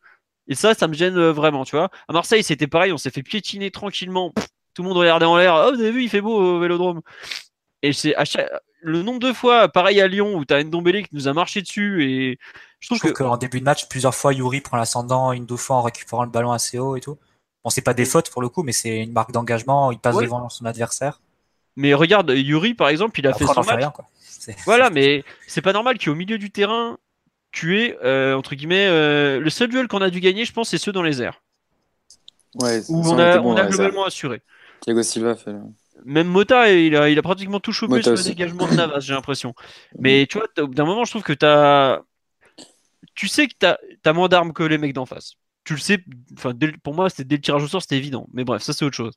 Et ça, ça me gêne euh, vraiment, tu vois. À Marseille, c'était pareil, on s'est fait piétiner tranquillement. tout le monde regardait en l'air. Oh, vous avez vu, il fait beau au Vélodrome. Et c'est à chaque le nombre de fois, pareil à Lyon, où tu as Ndombele qui nous a marché dessus, et je trouve, je qu'en début de match, plusieurs fois, Yuri prend l'ascendant une deux fois en récupérant le ballon assez haut et tout. Bon, c'est pas des fautes pour le coup, mais c'est une marque d'engagement, il passe devant son adversaire. Mais regarde, Yuri, par exemple, il a fait son match. Voilà, mais c'est pas normal qu'au milieu du terrain, tu aies, euh, entre guillemets, euh, le seul duel qu'on a dû gagner, je pense, c'est ceux dans les airs. Ouais, où on a, on a globalement assuré. Thiago Silva fait. Même Mota, il a, il a pratiquement tout chopé sur le dégagement de Navas, j'ai l'impression. Mais tu vois, d'un moment, je trouve que tu as. Tu sais que tu as, moins d'armes que les mecs d'en face. Tu le sais, enfin, pour moi, c'était dès le tirage au sort, c'était évident. Mais bref, ça, c'est autre chose.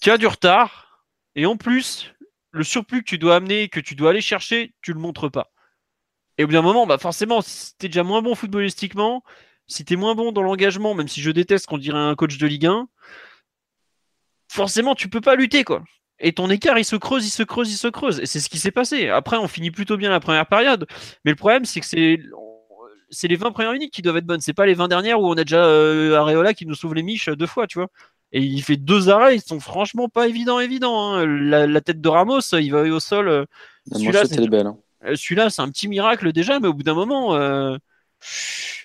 Tu as du retard, et en plus, le surplus que tu dois amener, que tu dois aller chercher, tu le montres pas. Et au bout d'un moment, bah forcément, si t'es déjà moins bon footballistiquement, si t'es moins bon dans l'engagement, même si je déteste qu'on dirait un coach de Ligue 1, forcément, tu peux pas lutter, quoi. Et ton écart, il se creuse, il se creuse, il se creuse. Et c'est ce qui s'est passé. Après, on finit plutôt bien la première période. Mais le problème, c'est que c'est c'est les 20 premières minutes qui doivent être bonnes. C'est pas les 20 dernières où on a déjà euh, Areola qui nous sauve les miches deux fois, tu vois. Et il fait deux arrêts, ils sont franchement pas évidents, évidents. Hein. La, tête de Ramos, il va au sol. Euh, celui-là, c'est belle. Hein. Euh, celui-là, c'est un petit miracle déjà, mais au bout d'un moment,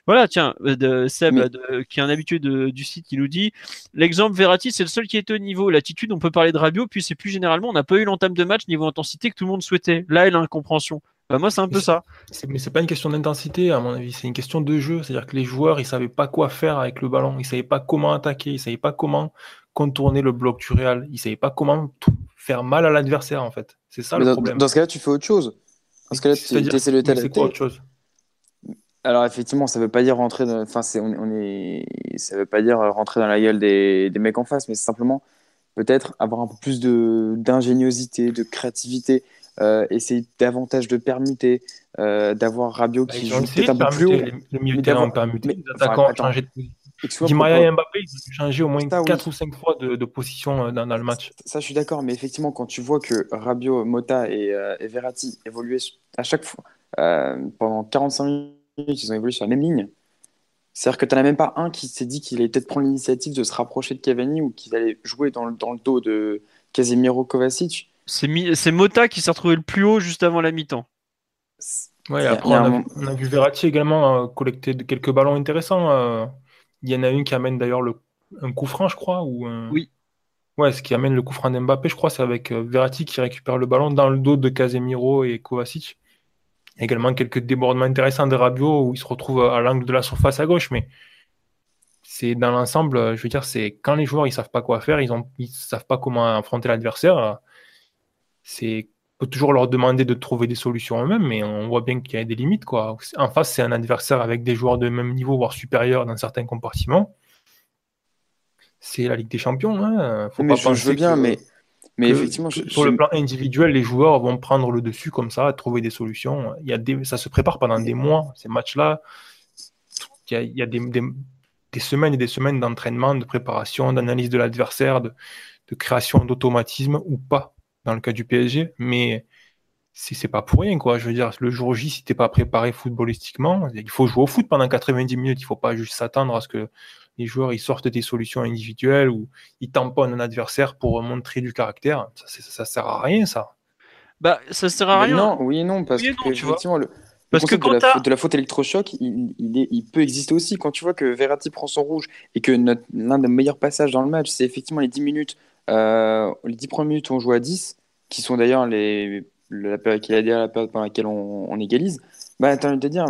voilà, tiens, euh, de Seb, qui est un habitué du site, qui nous dit l'exemple Verratti, c'est le seul qui est au niveau l'attitude. On peut parler de Rabiot, puis c'est plus généralement, on n'a pas eu l'entame de match niveau intensité que tout le monde souhaitait. Là, il a l'incompréhension. Bah, moi, c'est un peu ça. Mais c'est pas une question d'intensité, à mon avis, c'est une question de jeu. C'est-à-dire que les joueurs, ils savaient pas quoi faire avec le ballon, ils savaient pas comment attaquer, ils savaient pas comment contourner le bloc du Real, ils savaient pas comment faire mal à l'adversaire, en fait. C'est ça le problème. Dans ce cas-là, tu fais autre chose. Parce que là, tu essaies de C'est quoi autre chose? Alors effectivement, ça veut pas dire rentrer, dans... enfin c'est, on, est, ça veut pas dire rentrer dans la gueule des, des mecs en face, mais c'est simplement peut-être avoir un peu plus de d'ingéniosité, de créativité, euh, essayer davantage de permuter, euh, d'avoir Rabiot bah, qui joue peut-être un peu plus haut. Le milieu de terrain permuté, les attaquants changé de Di Maria et Mbappé, ils ont changé au moins 4 ou 5 fois de, de position euh, dans, dans, le match. Ça, je suis d'accord, mais effectivement, quand tu vois que Rabiot, Mota et, euh, et Verratti évoluaient à chaque fois pendant 45 minutes, ils ont évolué sur la même ligne. C'est-à-dire que tu n'en as même pas un qui s'est dit qu'il allait peut-être prendre l'initiative de se rapprocher de Cavani ou qu'il allait jouer dans le, dans le dos de Casemiro Kovacic. C'est Mota qui s'est retrouvé le plus haut juste avant la mi-temps. Ouais, après, on, a, vu Verratti également euh, collecter quelques ballons intéressants. Euh. Il y en a une qui amène d'ailleurs un coup franc, je crois. Ou Oui. Ouais, ce qui amène le coup franc d'Mbappé, je crois, c'est avec euh, Verratti qui récupère le ballon dans le dos de Casemiro et Kovacic. Également quelques débordements intéressants de Rabiot où il se retrouve à l'angle de la surface à gauche, mais c'est dans l'ensemble, je veux dire, c'est quand les joueurs ils savent pas quoi faire, ils ont ils savent pas comment affronter l'adversaire. C'est peut toujours leur demander de trouver des solutions eux-mêmes, mais on voit bien qu'il y a des limites quoi. En face, c'est un adversaire avec des joueurs de même niveau voire supérieur dans certains compartiments. C'est la Ligue des Champions. Hein. Faut mais pas je, veux bien, mais mais effectivement, sur le plan individuel, les joueurs vont prendre le dessus comme ça, trouver des solutions. Il y a des, ça se prépare pendant des mois, ces matchs-là. Il y a, des, semaines et des semaines d'entraînement, de préparation, d'analyse de l'adversaire, de, création d'automatisme ou pas, dans le cas du PSG. Mais c'est pas pour rien, quoi. Je veux dire, le jour J, si t'es pas préparé footballistiquement, il faut jouer au foot pendant 90 minutes. Il faut pas juste s'attendre à ce que les joueurs ils sortent des solutions individuelles ou ils tamponnent un adversaire pour montrer du caractère. Ça, ça, sert à rien, ça. Bah, ça sert à rien. Non, oui et non, parce que effectivement, le, parce que de, la, de, la, faute électrochoc, il, il, il, peut exister aussi. Quand tu vois que Verratti prend son rouge et que l'un des meilleurs passages dans le match, c'est effectivement les 10 minutes, euh, les 10 premières minutes où on joue à 10, qui sont d'ailleurs les, la période qu'il a dit la période pendant laquelle on, on égalise, bah, as envie de te dire,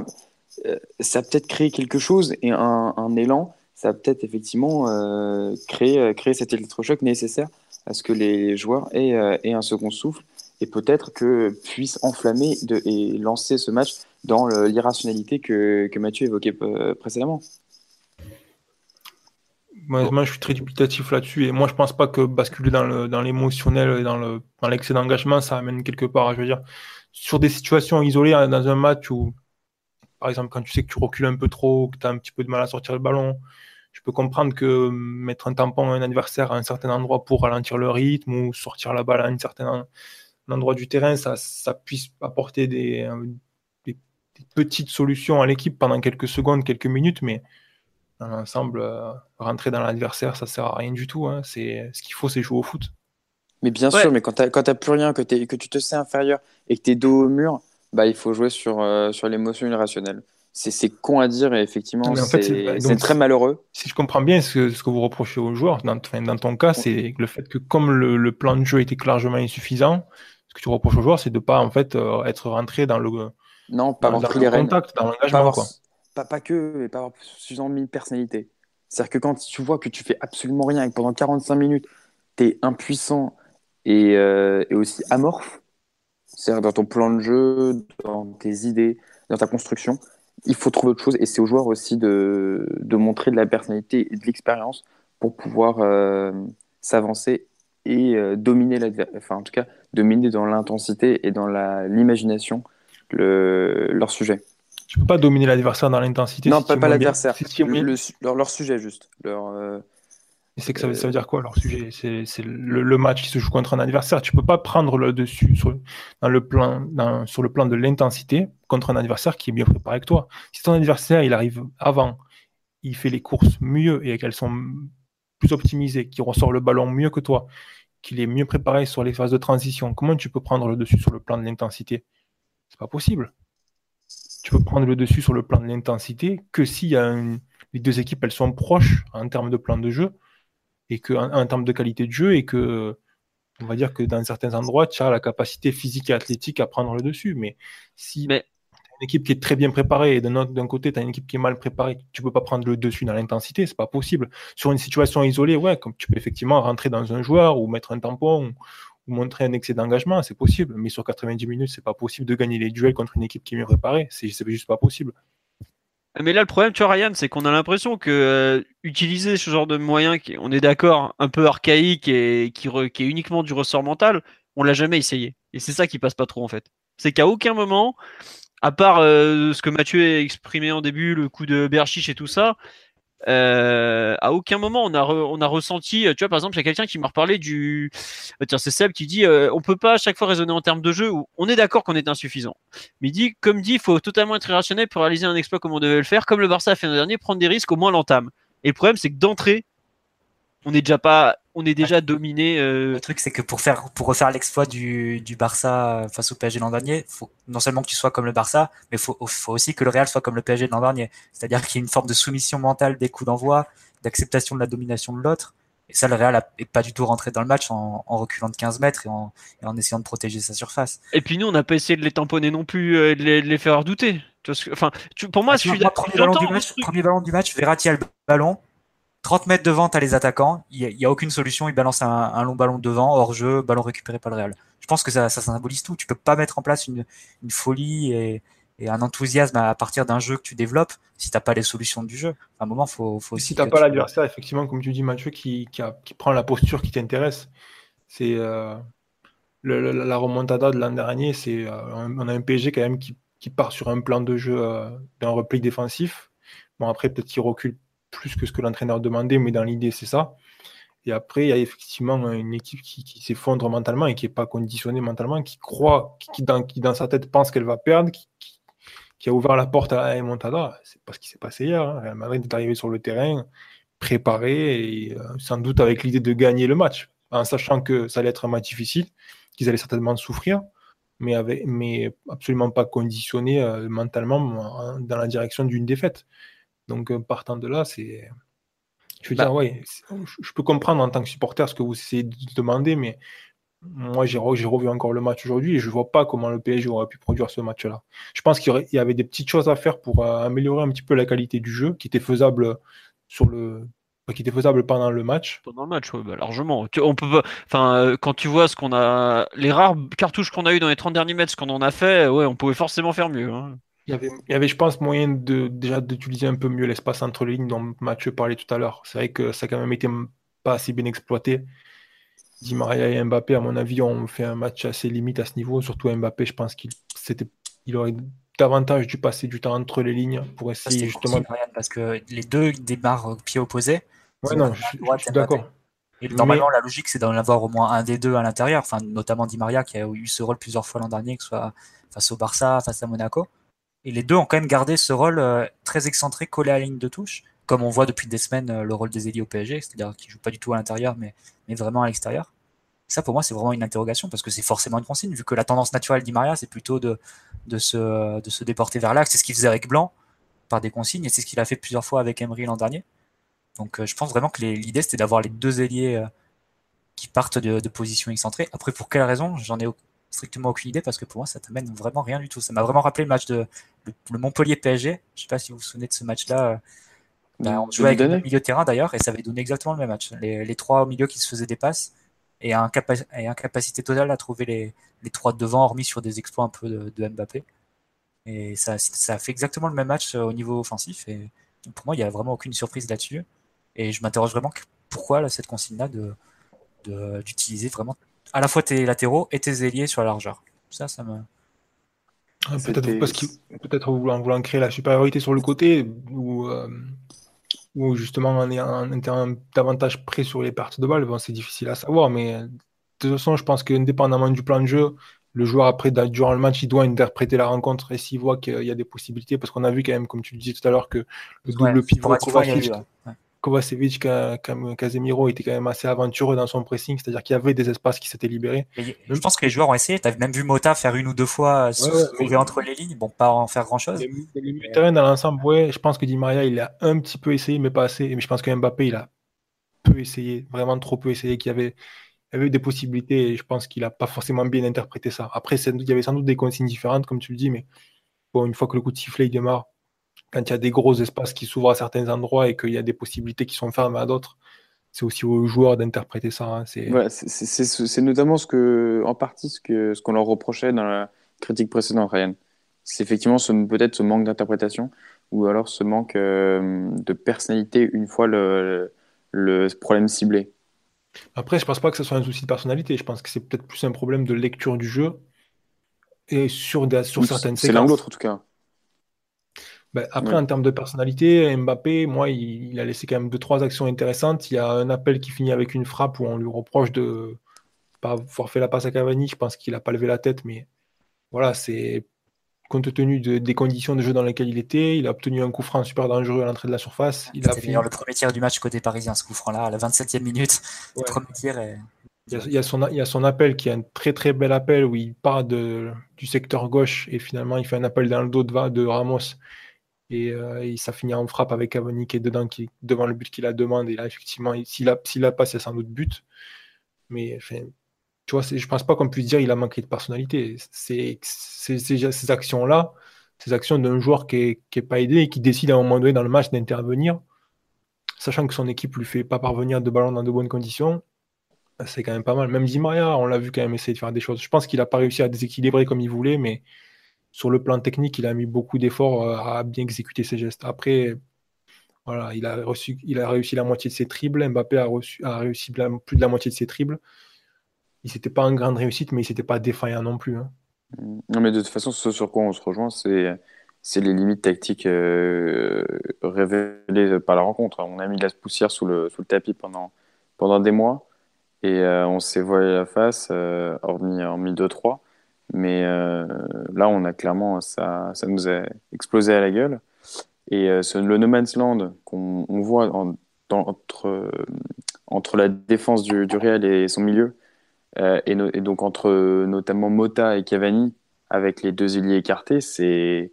euh, ça a peut-être créé quelque chose et un, un élan ça va peut-être effectivement euh, créer, euh, créer cet électrochoc nécessaire à ce que les joueurs aient, euh, un second souffle et peut-être que puissent enflammer et lancer ce match dans l'irrationalité que, que Mathieu évoquait précédemment. Moi, je suis très dubitatif là-dessus et moi je pense pas que basculer dans l'émotionnel dans et dans le dans l'excès d'engagement ça amène quelque part. Je veux dire, sur des situations isolées hein, dans un match où, par exemple, quand tu sais que tu recules un peu trop, que tu as un petit peu de mal à sortir le ballon, je peux comprendre que mettre un tampon à un adversaire à un certain endroit pour ralentir le rythme ou sortir la balle à un certain endroit du terrain, ça, ça puisse apporter des, petites solutions à l'équipe pendant quelques secondes, quelques minutes, mais dans l'ensemble, euh, rentrer dans l'adversaire, ça sert à rien du tout. Hein. C'est, ce qu'il faut, c'est jouer au foot. Mais bien sûr, mais quand tu n'as plus rien, que, que tu te sais inférieur et que tu es dos au mur, bah, il faut jouer sur, euh, sur l'émotion irrationnelle. c'est con à dire et effectivement, c'est très malheureux. Si je comprends bien ce, ce que vous reprochez aux joueurs, dans, dans ton cas, c'est le fait que comme le, plan de jeu était largement insuffisant, ce que tu reproches aux joueurs, c'est de ne pas en fait euh, être rentré dans le non, pas dans, avoir pris les contact, dans l'engagement. Pas, pas, que, et pas avoir suffisamment de personnalité. C'est-à-dire que quand tu vois que tu fais absolument rien et que pendant 45 minutes, tu es impuissant et, euh, et aussi amorphe, c'est-à-dire dans ton plan de jeu, dans tes idées, dans ta construction, il faut trouver autre chose et c'est aux joueurs aussi de, de, montrer de la personnalité et de l'expérience pour pouvoir euh, s'avancer et euh, dominer l'adversaire, enfin en tout cas dominer dans l'intensité et dans l'imagination le, leur sujet. Tu peux pas dominer l'adversaire dans l'intensité. Non, pas, pas l'adversaire, leur, leur, sujet juste. Leur, euh, c'est que ça, ça, veut dire quoi leur sujet C'est le, le, match qui se joue contre un adversaire. Tu peux pas prendre le dessus sur, dans le plan, dans, sur le plan de l'intensité contre un adversaire qui est bien préparé que toi. Si ton adversaire il arrive avant, il fait les courses mieux et qu'elles sont plus optimisées, qu'il ressort le ballon mieux que toi, qu'il est mieux préparé sur les phases de transition, comment tu peux prendre le dessus sur le plan de l'intensité? C'est pas possible. Tu peux prendre le dessus sur le plan de l'intensité que si y a les deux équipes elles sont proches en termes de plan de jeu et que en, termes de qualité de jeu et que on va dire que dans certains endroits, tu as la capacité physique et athlétique à prendre le dessus. Mais si mais... une équipe qui est très bien préparée et d'un côté, tu as une équipe qui est mal préparée, tu peux pas prendre le dessus dans l'intensité, c'est pas possible. Sur une situation isolée, ouais, comme tu peux effectivement rentrer dans un joueur ou mettre un tampon ou, montrer un excès d'engagement, c'est possible. Mais sur 90 minutes, c'est pas possible de gagner les duels contre une équipe qui est mieux préparée. C'est juste pas possible. Mais là, le problème, tu vois, Ryan, c'est qu'on a l'impression que euh, utiliser ce genre de moyen, qui, on est d'accord, un peu archaïque et qui, qui, est uniquement du ressort mental, on l'a jamais essayé. Et c'est ça qui passe pas trop, en fait. C'est qu'à aucun moment, à part euh, ce que Mathieu a exprimé en début, le coup de Berchiche et tout ça, euh, à aucun moment on a on a ressenti tu vois par exemple il y a quelqu'un qui m'a reparlé du euh, tiens c'est Seb qui dit euh, on peut pas à chaque fois raisonner en termes de jeu où on est d'accord qu'on est insuffisant. Mais il dit comme dit il faut totalement être irrationnel pour réaliser un exploit comme on devait le faire comme le Barça a fait l'an dernier prendre des risques au moins l'entame. Et le problème c'est que d'entrée on n'est déjà pas on est déjà dominé. Euh, le truc, c'est que pour faire, pour refaire l'exploit du, du, Barça face au PSG l'an dernier, faut non seulement que tu sois comme le Barça, mais faut, faut aussi que le Real soit comme le PSG l'an dernier. C'est-à-dire qu'il y a une forme de soumission mentale des coups d'envoi, d'acceptation de la domination de l'autre. Et ça, le Real n'est pas du tout rentré dans le match en, en reculant de 15 mètres et en, en, essayant de protéger sa surface. Et puis nous, on n'a pas essayé de les tamponner non plus, euh, de, les, de les faire douter. Enfin, pour moi, ah, je suis premier, ballon du match, premier ballon du match, Verratti a le ballon, 30 mètres devant, tu as les attaquants. Il n'y a, aucune solution. Il balance un, long ballon devant, hors jeu, ballon récupéré par le Real. Je pense que ça, symbolise tout. Tu peux pas mettre en place une, folie et, un enthousiasme à partir d'un jeu que tu développes si tu n'as pas les solutions du jeu. À un moment, faut, faut aussi. Si tu n'as pas l'adversaire, effectivement, comme tu dis, Mathieu, qui, prend la posture qui t'intéresse, c'est euh, la remontada de l'an dernier. C'est euh, on a un PSG quand même qui, part sur un plan de jeu euh, d'un repli défensif. Bon, après, peut-être qu'il recule plus que ce que l'entraîneur demandait, mais dans l'idée, c'est ça. Et après, il y a effectivement une équipe qui, s'effondre mentalement et qui n'est pas conditionnée mentalement, qui croit, qui, dans, sa tête pense qu'elle va perdre, qui, a ouvert la porte à Montada. C'est pas ce qui s'est passé hier. Hein. Real Madrid est arrivé sur le terrain, préparé, et euh, sans doute avec l'idée de gagner le match, en sachant que ça allait être un match difficile, qu'ils allaient certainement souffrir, mais, avec, mais absolument pas conditionné euh, mentalement dans la direction d'une défaite. Donc, euh, partant de là, c'est. Je veux bah dire, ouais, je peux comprendre en tant que supporter ce que vous essayez de demander, mais moi, j'ai revu encore le match aujourd'hui et je ne vois pas comment le PSG aurait pu produire ce match-là. Je pense qu'il y, avait des petites choses à faire pour euh, améliorer un petit peu la qualité du jeu qui était faisable sur le qui était faisable pendant le match. Pendant le match, bah, largement. On peut enfin, euh, quand tu vois ce qu'on a, les rares cartouches qu'on a eu dans les 30 derniers mètres, ce qu'on en a fait, ouais, on pouvait forcément faire mieux. Hein. Il y, avait, il y avait, je pense, moyen de déjà d'utiliser un peu mieux l'espace entre les lignes dont Mathieu parlait tout à l'heure. C'est vrai que ça a quand même été pas assez bien exploité. Di Maria et Mbappé, à mon avis, ont fait un match assez limite à ce niveau. Surtout Mbappé, je pense qu'il il aurait davantage dû passer du temps entre les lignes pour essayer justement. parce que les deux démarrent pied opposé. Ouais, non, je, suis d'accord. Et normalement, la logique, c'est d'en avoir au moins un des deux à l'intérieur, enfin, notamment Di Maria qui a eu ce rôle plusieurs fois l'an dernier, que ce soit face au Barça, face à Monaco. Et les deux ont quand même gardé ce rôle euh, très excentré, collé à la ligne de touche, comme on voit depuis des semaines euh, le rôle des ailiers au PSG, c'est-à-dire qu'ils jouent pas du tout à l'intérieur, mais, mais vraiment à l'extérieur. Ça, pour moi, c'est vraiment une interrogation parce que c'est forcément une consigne, vu que la tendance naturelle d'Imaria, c'est plutôt de, de, se, de se déporter vers l'axe. C'est ce qu'il faisait avec Blanc. par des consignes, et c'est ce qu'il a fait plusieurs fois avec Emery l'an dernier. Donc je pense vraiment que l'idée c'était d'avoir les deux ailiers qui partent de, de position excentrée. Après, pour quelle raison J'en ai strictement aucune idée parce que pour moi, ça t'amène vraiment rien du tout. Ça m'a vraiment rappelé le match de le, Montpellier PSG. Je sais pas si vous vous souvenez de ce match-là. Ben, on jouait avec le milieu de terrain d'ailleurs et ça avait donné exactement le même match. Les, trois au milieu qui se faisaient des passes et incapacité totale à trouver les, les trois devant, hormis sur des exploits un peu de, Mbappé. Et ça, ça a fait exactement le même match euh, au niveau offensif. Et pour moi, il n'y a vraiment aucune surprise là-dessus. Et je m'interroge vraiment pourquoi là, cette consigne-là de d'utiliser vraiment à la fois tes latéraux et tes ailiers sur la largeur. Ça, ça me. Ah, peut-être parce qu'il peut-être voulant, voulant créer la supériorité sur le côté ou, euh, ou justement un, terrain davantage près sur les pertes de balles. Bon, c'est difficile à savoir, mais de toute façon, je pense qu'indépendamment du plan de jeu, le joueur après durant le match, il doit interpréter la rencontre et s'il voit qu'il y a des possibilités, parce qu'on a vu quand même, comme tu le disais tout à l'heure, que le double pivot Kovacic, Kovacevic, Casemiro était quand même assez aventureux dans son pressing, c'est-à-dire qu'il y avait des espaces qui s'étaient libérés. je pense que les joueurs ont essayé. Tu as même vu Mota faire une ou deux fois ouais, entre les lignes, bon, pas en faire grand-chose. Le terrain dans l'ensemble, ouais, je pense que Di Maria, il a un petit peu essayé, mais pas assez. Mais je pense que Mbappé, il a peu essayé, vraiment trop peu essayé, qu'il y avait, il y avait des possibilités et je pense qu'il n'a pas forcément bien interprété ça. Après, il y avait sans doute des consignes différentes, comme tu le dis, mais bon, une fois que le coup de sifflet il démarre, quand il y a des gros espaces qui s'ouvrent à certains endroits et qu'il y a des possibilités qui sont fermées à d'autres, c'est aussi aux joueurs d'interpréter ça. Hein. C'est notamment ce que, en partie ce qu'on ce qu'on leur reprochait dans la critique précédente, Ryan. C'est effectivement peut-être ce manque d'interprétation ou alors ce manque euh, de personnalité une fois le, le, problème ciblé. Après, je pense pas que ce soit un souci de personnalité. Je pense que c'est peut-être plus un problème de lecture du jeu et sur, des, sur certaines séquences. C'est l'un ou l'autre en tout cas. Ben, après, en termes de personnalité, Mbappé, moi, il, a laissé quand même deux, trois actions intéressantes. Il y a un appel qui finit avec une frappe où on lui reproche de pas avoir fait la passe à Cavani. Je pense qu'il n'a pas levé la tête, mais voilà, c'est compte tenu des conditions de jeu dans lesquelles il était. Il a obtenu un coup franc super dangereux à l'entrée de la surface. Il a fini... le premier tir du match côté parisien, ce coup franc-là, à la 27e minute. Le premier tir il, y a, son, il y a son appel qui est un très très bel appel où il part de, du secteur gauche et finalement il fait un appel dans le dos de, de Ramos euh, et, ça finit en frappe avec Cavani qui est dedans, qui, devant le but qu'il a demandé. Et là, effectivement, s'il a, s'il a pas, c'est sans doute but. Mais enfin, tu vois, je pense pas qu'on puisse dire qu'il a manqué de personnalité. Ces actions-là, ces actions d'un joueur qui n'est est pas aidé et qui décide à un moment donné dans le match d'intervenir, sachant que son équipe lui fait pas parvenir de ballon dans de bonnes conditions, c'est quand même pas mal. Même Di Maria, on l'a vu quand même essayer de faire des choses. Je pense qu'il n'a pas réussi à déséquilibrer comme il voulait, mais sur le plan technique, il a mis beaucoup d'efforts euh, à bien exécuter ses gestes. Après, voilà, il a, reçu, il a réussi la moitié de ses triples. Mbappé a, reçu, a réussi plus de la moitié de ses triples. Il n'était pas en grande réussite, mais il n'était pas défaillant non plus. Hein. Non, mais de toute façon, ce sur quoi on se rejoint, c'est c'est les limites tactiques euh, révélées par la rencontre. On a mis la poussière sous le, sous le tapis pendant, pendant des mois et euh, on s'est voilé la face, hormis, hormis 2-3. Mais euh, là, on a clairement, ça, ça nous a explosé à la gueule. Et euh, le No Man's Land qu'on on voit entre, euh, entre la défense du, du Real et son milieu, et, donc entre notamment Mota et Cavani, avec les deux ailiers écartés, c'est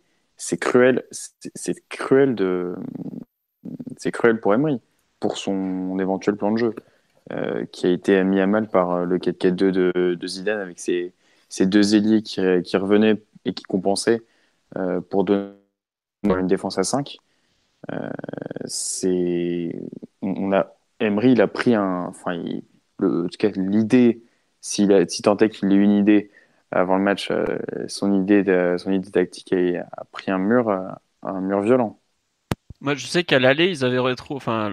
cruel, c'est cruel cruel pour Emery, pour son éventuel plan de jeu, qui a été mis à mal par le 4-4-2 de, de, Zidane avec ses, ces deux ailiers qui, qui, revenaient et qui compensaient euh, pour donner une défense à 5. Euh, c'est, on a Emery, il a pris un, enfin, le, en tout cas, l'idée, s'il a, si tant est qu'il ait une idée avant le match, euh, son idée, de, son idée tactique a, a, pris un mur, un mur violent. Moi, je sais qu'à l'aller, ils avaient retrouvé, enfin,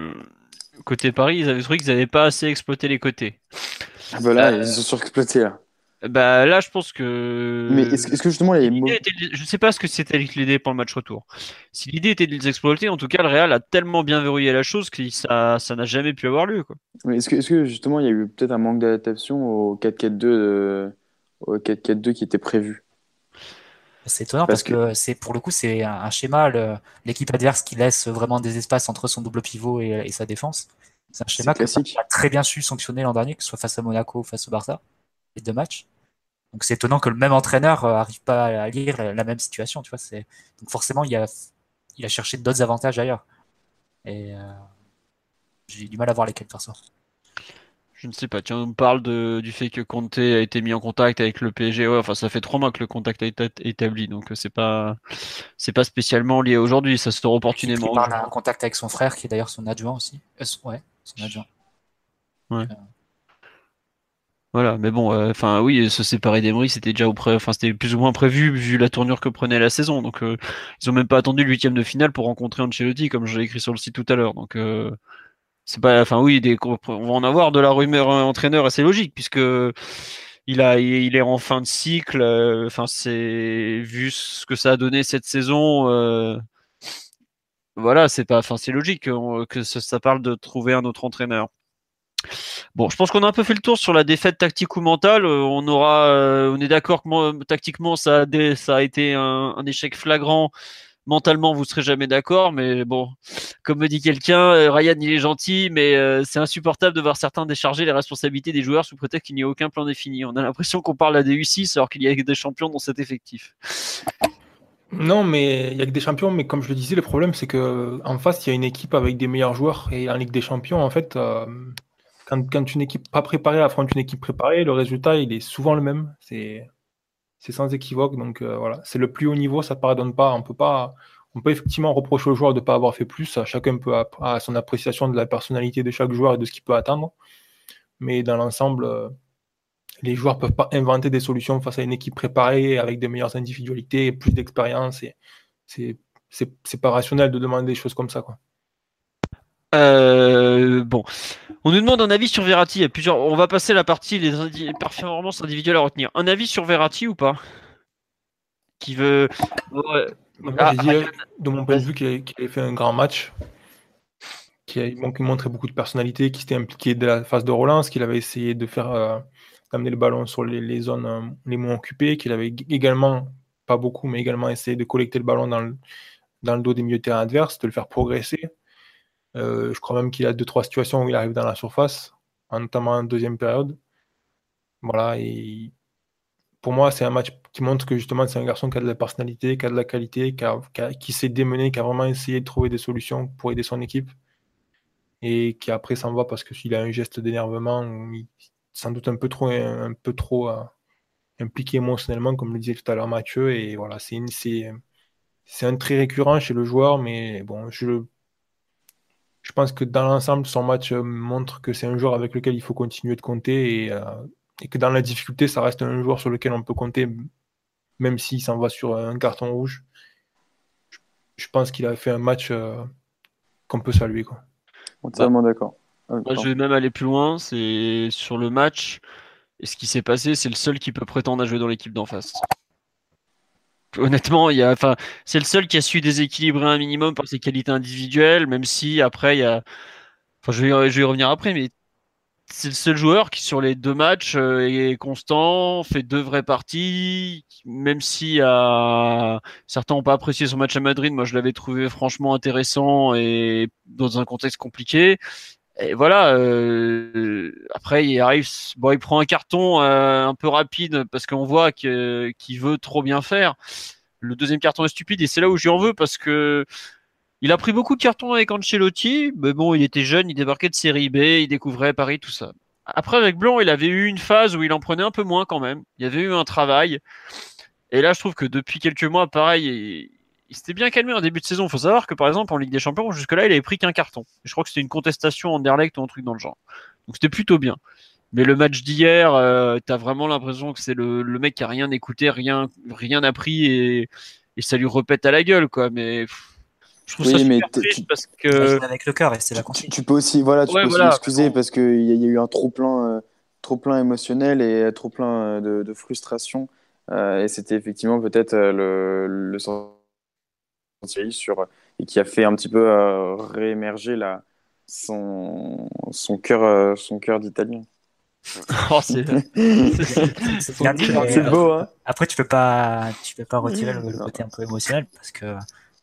côté Paris, ils avaient trouvé qu'ils n'avaient pas assez exploité les côtés. Ah bah là, ils ont surexploité là. Bah là, je pense que. Mais est-ce que justement, il y Je sais pas ce que c'était l'idée pour le match retour. Si l'idée était de les exploiter, en tout cas, le Real a tellement bien verrouillé la chose que ça, ça n'a jamais pu avoir lieu. Quoi. Mais est-ce que, est que, justement, il y a eu peut-être un manque d'adaptation au 4-4-2 euh, au 4-4-2 qui était prévu? C'est étonnant parce, que, c'est pour le coup, c'est un, schéma, l'équipe adverse qui laisse vraiment des espaces entre son double pivot et, sa défense. C'est un schéma qui a très bien su sanctionner l'an dernier, que ce soit face à Monaco ou face au Barça, les deux matchs. Donc c'est étonnant que le même entraîneur euh, arrive pas à lire la même situation, tu vois. C'est donc forcément il a il a cherché d'autres avantages ailleurs. Et j'ai du mal à voir lesquels ça. Je ne sais pas. Tiens, on me parle de, du fait que Conte a été mis en contact avec le PSG. Ouais, enfin, ça fait trois mois que le contact a été établi, donc c'est pas, c'est pas spécialement lié aujourd'hui. Ça se opportunément. Il parle d'un contact avec son frère, qui est d'ailleurs son adjoint aussi. Euh, ouais, son adjoint. Ouais. Euh. Voilà, mais bon, euh, enfin oui, se séparer d'Emery, c'était déjà au pré... enfin c'était plus ou moins prévu vu la tournure que prenait la saison. Donc ils ont même pas attendu le huitième de finale pour rencontrer Ancelotti, comme je l'ai écrit sur le site tout à l'heure. Donc c'est pas, enfin oui, on va en avoir de la rumeur entraîneur et c'est logique puisque il a, il est en fin de cycle. Euh, enfin, c'est vu ce que ça a donné cette saison. Euh, voilà, c'est pas, enfin c'est logique que, ça, parle de trouver un autre entraîneur. Bon, je pense qu'on a un peu fait le tour sur la défaite tactique ou mentale. Euh, on aura, on est d'accord que tactiquement ça a, été un, échec flagrant mentalement vous serez jamais d'accord, mais bon, comme me dit quelqu'un, euh, Ryan il est gentil, mais euh, c'est insupportable de voir certains décharger les responsabilités des joueurs sous prétexte qu'il n'y a aucun plan défini. On a l'impression qu'on parle à des U6 alors qu'il y a des champions dans cet effectif. Non, mais il y a que des champions, mais comme je le disais, le problème c'est que en face il y a une équipe avec des meilleurs joueurs et en Ligue des Champions, en fait, euh, quand, une équipe pas préparée affronte une équipe préparée, le résultat il est souvent le même. C'est sans équivoque. Donc euh, voilà, c'est le plus haut niveau, ça ne pardonne pas. On peut pas, on peut effectivement reprocher aux joueurs de ne pas avoir fait plus. Chacun peut avoir son appréciation de la personnalité de chaque joueur et de ce qu'il peut attendre. Mais dans l'ensemble, euh, les joueurs ne peuvent pas inventer des solutions face à une équipe préparée avec des meilleures individualités, plus d'expérience. Et c'est, pas rationnel de demander des choses comme ça. Quoi. Euh, bon, on nous demande un avis sur Verratti. Il y a plusieurs. On va passer la partie les performances individuelles à retenir. Un avis sur Verratti ou pas? Qui veut. Ah, de mon point de vue, qu'il avait fait un grand match, qui a montré beaucoup de personnalité, qui s'était impliqué dès la phase de relance, qu'il avait essayé de faire euh, d'amener le ballon sur les, zones euh, les moins occupées, qu'il avait également, pas beaucoup, mais également essayé de collecter le ballon dans le, dans le dos des milieux de terrain adverses, de le faire progresser. Euh, je crois même qu'il a deux trois situations où il arrive dans la surface, notamment en deuxième période. Voilà, et pour moi, c'est un match qui montre que justement, c'est un garçon qui a de la personnalité, qui a de la qualité, qui, s'est démené, qui a vraiment essayé de trouver des solutions pour aider son équipe. Et qui après s'en va parce qu'il a un geste d'énervement, sans doute un peu trop, euh, impliqué émotionnellement, comme le disait tout à l'heure Mathieu. Et voilà, c'est c'est un trait récurrent chez le joueur, mais bon, je je pense que dans l'ensemble, son match euh, montre que c'est un joueur avec lequel il faut continuer de compter et, euh, que dans la difficulté, ça reste un joueur sur lequel on peut compter, même s'il s'en va sur un carton rouge. Je, pense qu'il a fait un match euh, qu'on peut saluer. Quoi. Entièrement d'accord. je vais même aller plus loin. C'est sur le match. Et ce qui s'est passé, c'est le seul qui peut prétendre à jouer dans l'équipe d'en face honnêtement, il y a, enfin, c'est le seul qui a su déséquilibrer un minimum par ses qualités individuelles, même si après, il y a, enfin, je vais, y revenir après, mais c'est le seul joueur qui, sur les deux matchs, euh, est constant, fait deux vraies parties, même si euh, certains n'ont pas apprécié son match à Madrid, moi je l'avais trouvé franchement intéressant et dans un contexte compliqué. Et voilà. Euh, après, il arrive. Bon, il prend un carton euh, un peu rapide parce qu'on voit qu'il veut trop bien faire. Le deuxième carton est stupide et c'est là où j'y en veux parce que il a pris beaucoup de cartons avec Ancelotti. Mais bon, il était jeune, il débarquait de série B, il découvrait Paris, tout ça. Après, avec Blanc, il avait eu une phase où il en prenait un peu moins quand même. Il y avait eu un travail. Et là, je trouve que depuis quelques mois, pareil, il s'était bien calmé en début de saison. Il faut savoir que par exemple en Ligue des Champions, jusque-là, il avait pris qu'un carton. Je crois que c'était une contestation en Derlecht ou un truc dans le genre. Donc c'était plutôt bien. Mais le match d'hier, euh, t'as vraiment l'impression que c'est le, mec qui a rien écouté, rien, rien appris et, et ça lui repète à la gueule, quoi. Mais je trouve ça super mais triste parce que avec le cœur et c'est la tu, tu, peux aussi, voilà, tu peux aussi excuser parce qu'il y, y, a eu un trop plein, euh, trop plein émotionnel et trop plein euh, de, de frustration. et c'était effectivement peut-être le, le sur, et qui a fait un petit peu euh, réémerger la, son, son cœur, euh, son cœur d'italien. oh, c'est beau. Hein Après, tu peux pas, tu peux pas retirer le, côté un peu émotionnel parce que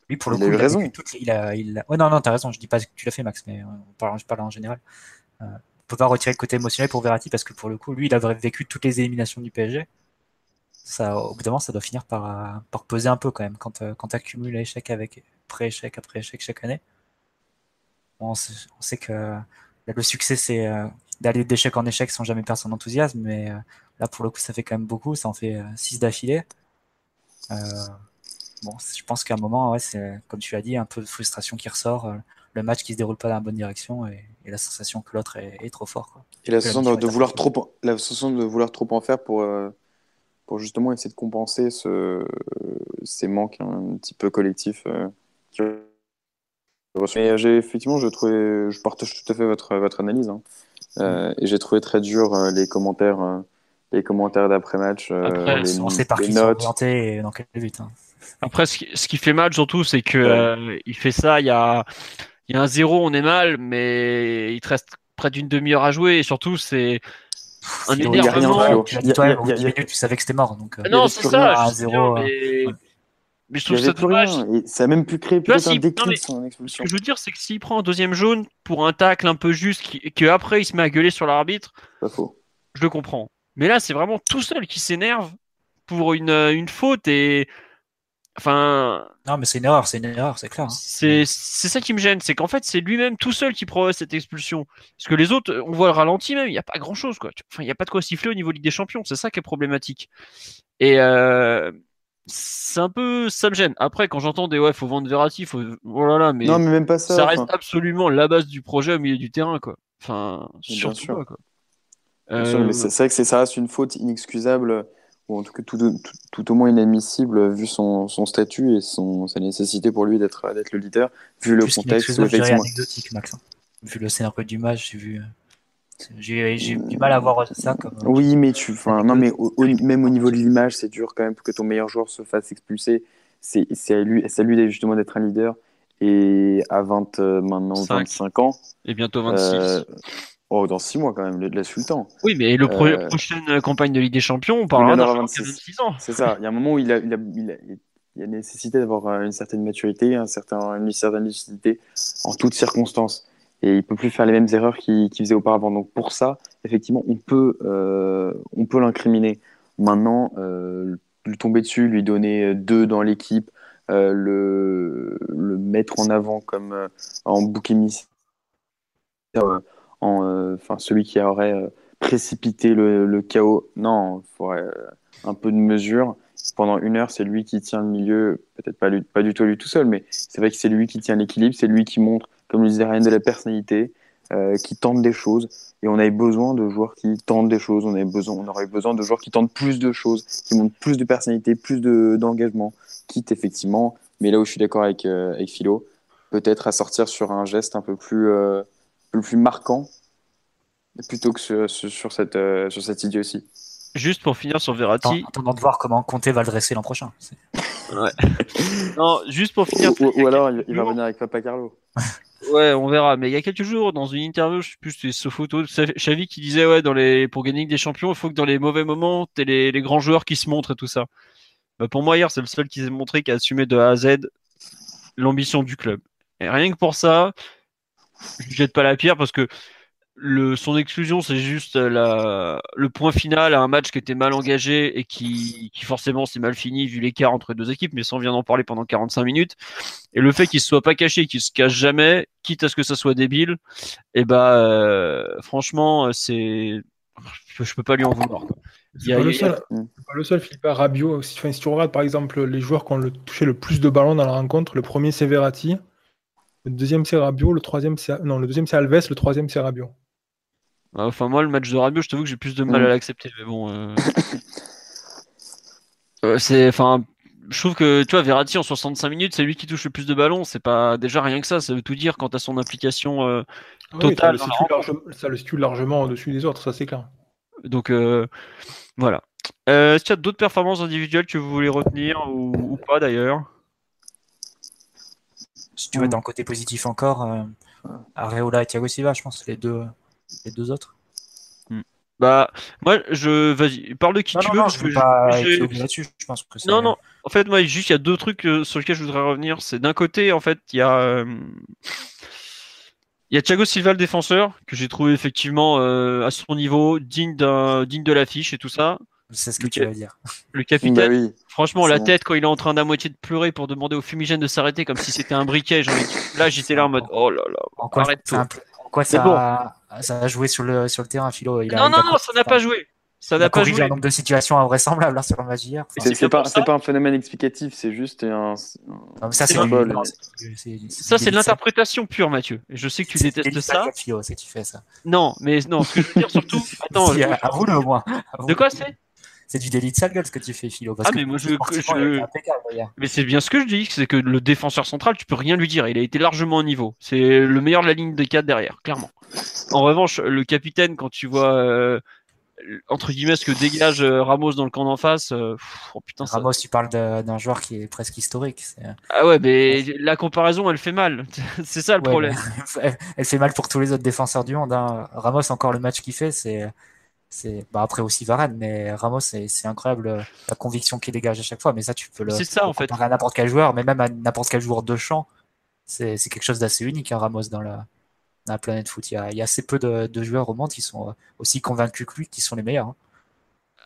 lui, pour le coup, il a, raison. il a, il Oh, non, non, t'as raison. Je dis pas que tu l'as fait, Max, mais on parle, je parle en général. Euh, on peut pas retirer le côté émotionnel pour Verratti parce que pour le coup, lui, il a vécu toutes les éliminations du PSG ça, au bout d'un moment, ça doit finir par, par peser un peu quand même quand, euh, quand tu accumules l'échec avec, après échec après échec chaque année. on sait que le succès, c'est euh, d'aller d'échec en échec sans jamais perdre son enthousiasme, mais euh, là, pour le coup, ça fait quand même beaucoup. Ça en fait 6 euh, d'affilée. bon, je pense qu'à un moment, ouais, c'est, comme tu l'as dit, un peu de frustration qui ressort, le match qui se déroule pas dans la bonne direction et, la sensation que l'autre est, trop fort. Et la sensation de, vouloir trop, la sensation de vouloir trop en faire pour, pour justement essayer de compenser ce, ces manques un petit peu collectifs. Mais j'ai effectivement, je trouvais, je partage tout à fait votre votre analyse. Hein. Euh, et j'ai trouvé très dur euh, les commentaires, euh, les commentaires d'après match, les, on sait par qui notes. et dans quel but. Hein. Après, ce qui, ce qui, fait mal surtout, c'est que il fait ça. Il y a, il y a un zéro, on est mal, mais il te reste près d'une demi-heure à jouer. Et surtout, c'est un énervement. Tu, tu savais que c'était mort. Donc, non, c'est ça. Un zéro, mais je trouve ça dommage. Ça a même pu créer peut-être un déclic son expulsion. Ce que je veux dire, c'est que s'il prend un deuxième jaune pour un tacle un peu juste, et qu'après il se met à gueuler sur l'arbitre, je le comprends. Mais là, c'est vraiment tout seul qui s'énerve pour une, euh, une faute et. Enfin. Non, mais c'est une erreur, c'est une erreur, c'est clair. Hein. C'est ça qui me gêne, c'est qu'en fait, c'est lui-même tout seul qui provoque cette expulsion. Parce que les autres, on voit le ralenti même, il n'y a pas grand-chose, quoi. Enfin, il n'y a pas de quoi siffler au niveau Ligue des Champions, c'est ça qui est problématique. Et. Euh c'est un peu ça me gêne. Après, quand j'entends des ouais, faut vendre Verratti, faut oh là mais non, mais même pas ça. Ça reste absolument la base du projet au milieu du terrain, quoi. Enfin, surtout quoi. mais euh, c'est vrai que ça reste une faute inexcusable ou en tout cas tout, tout, au moins inadmissible vu son, son, statut et son, sa nécessité pour lui d'être le leader, vu le contexte. anecdotique, Max. Hein. Vu le scénario du match, j'ai vu. J'ai du mal à voir ça comme. Euh, oui, mais tu, non, mais même au niveau de l'image, c'est dur quand même pour que ton meilleur joueur se fasse expulser. C'est à lui, à lui justement d'être un leader. Et à 20, euh, maintenant 25 ans. Et bientôt 26. Euh, oh, dans 6 mois quand même, le, laisse le temps. Oui, mais le prochaine campagne de Ligue des Champions, on parlera d'un 26 ans. C'est ça. Il y a un moment où il a, il a, il a, il a nécessité d'avoir une certaine maturité, un certain, une certaine lucidité en toutes circonstances et il peut plus faire les mêmes erreurs qu'il faisait auparavant. Donc pour ça, effectivement, on peut, euh, on peut l'incriminer. Maintenant, euh, lui tomber dessus, lui donner deux dans l'équipe, euh, le, le mettre en avant comme euh, en bouc émissaire, euh, en, enfin celui qui aurait précipité le, chaos. Non, il faudrait un peu de mesure. Pendant une heure, c'est lui qui tient le milieu, peut-être pas, pas du tout lui tout seul, mais c'est vrai que c'est lui qui tient l'équilibre, c'est lui qui montre comme le disait Ryan, de la personnalité, euh, qui tentent des choses. Et on avait besoin de joueurs qui tentent des choses. On, avait besoin, on aurait besoin de joueurs qui tentent plus de choses, qui montrent plus de personnalité, plus d'engagement, quitte effectivement, mais là où je suis d'accord avec, euh, avec Philo, peut-être à sortir sur un geste un peu plus, euh, plus marquant plutôt que sur, sur cette, sur cette idiotie. Juste pour finir sur Verratti. En attendant de voir comment Conte va le dresser l'an prochain. Ouais. non, juste pour finir. Ou, alors il, va revenir avec Papa Carlo. Ouais, on verra. Mais il y a quelques jours, dans une interview, je sais plus, c'était ce photo de Xavi qui disait, ouais, dans les, pour gagner des champions, il faut que dans les mauvais moments, t'aies les, les grands joueurs qui se montrent et tout ça. Bah, pour moi, hier, c'est le seul qui s'est montré qui a assumé de A à Z l'ambition du club. Et rien que pour ça, je jette pas la pierre parce que le, son exclusion, c'est juste la, le point final à un match qui était mal engagé et qui, qui forcément s'est mal fini vu l'écart entre les deux équipes, mais sans vient d'en parler pendant 45 minutes. Et le fait qu'il se soit pas caché, qu'il se cache jamais, quitte à ce que ça soit débile, et eh bah euh, franchement, c'est je peux pas lui en vouloir. C'est pas, le seul, pas le seul, Philippe Rabiot. Si, si, tu regardes par exemple les joueurs qui ont le, touché le plus de ballons dans la rencontre, le premier c'est Verratti, le deuxième c'est Rabiot, le troisième c'est non, le deuxième c'est Alves, le troisième c'est Rabiot. Ah, enfin, moi, le match de Rabiot, je t'avoue que j'ai plus de mal à mm. l'accepter, mais bon. Euh... euh c'est, enfin, je trouve que tu vois, Verratti en 65 minutes, c'est lui qui touche le plus de ballons. C'est pas déjà rien que ça, ça veut tout dire quant à son implication euh, ah totale. ça, le situe largement au-dessus des autres, ça c'est clair. Donc euh, voilà. Est-ce qu'il y a d'autres performances individuelles que vous voulez retenir ou, pas d'ailleurs? Si tu veux, dans le côté positif encore, Areola et Thiago Silva, je pense, les deux les deux autres hmm. Bah, moi, je. Vas-y, parle de qui tu veux. je pas là-dessus, je pense que Non, non. En fait, moi, juste, il y a deux trucs euh, sur lesquels je voudrais revenir. C'est d'un côté, en fait, il y a. Euh, il y a Thiago Silva, le défenseur, que j'ai trouvé effectivement euh, à son niveau, digne, digne de l'affiche et tout ça. C'est ce que tu veux dire. Le capitaine, bah franchement, la tête quand il est en train d'à moitié de pleurer pour demander au fumigène de s'arrêter comme si c'était un briquet. Là, j'étais là en mode oh là là, en quoi, arrête quoi ça, a... ça a joué sur le, sur le terrain, Philo? Non, non, non, ça n'a pas joué. Ça n'a pas joué. un nombre de situations invraisemblables là, sur le match hier. c'est pas, pas, un phénomène explicatif, c'est juste un. ça, c'est Ça, c'est de l'interprétation pure, Mathieu. Je sais que tu détestes ça. Philo, c'est que tu fais ça. Non, mais non, ce que je veux dire surtout. Attends. à vous le moins. De quoi c'est? C'est du délit de sale gueule ce que tu fais, Philo. ah, mais moi, je. mais c'est bien ce que je dis, c'est que le défenseur central, tu peux rien lui dire. Il a été largement au niveau. C'est le meilleur de la ligne des 4 derrière, clairement. En revanche, le capitaine, quand tu vois. Euh, entre guillemets ce que dégage euh, Ramos dans le camp d'en face. Euh, oh, putain, Ramos, tu parles d'un joueur qui est presque historique. Ah ouais, mais la comparaison, elle fait mal. c'est ça le problème. elle fait mal pour tous les autres défenseurs du monde. Hein. Ramos, encore le match qu'il fait, c'est c'est bah après aussi Varane mais Ramos c'est incroyable euh, la conviction qu'il dégage à chaque fois mais ça tu peux le ça en fait. à n'importe quel joueur mais même à n'importe quel joueur de champ c'est quelque chose d'assez unique hein, Ramos dans la, dans la planète foot. Il y, a, il y a assez peu de, de, joueurs au monde qui sont euh, aussi convaincus que lui qui sont les meilleurs hein.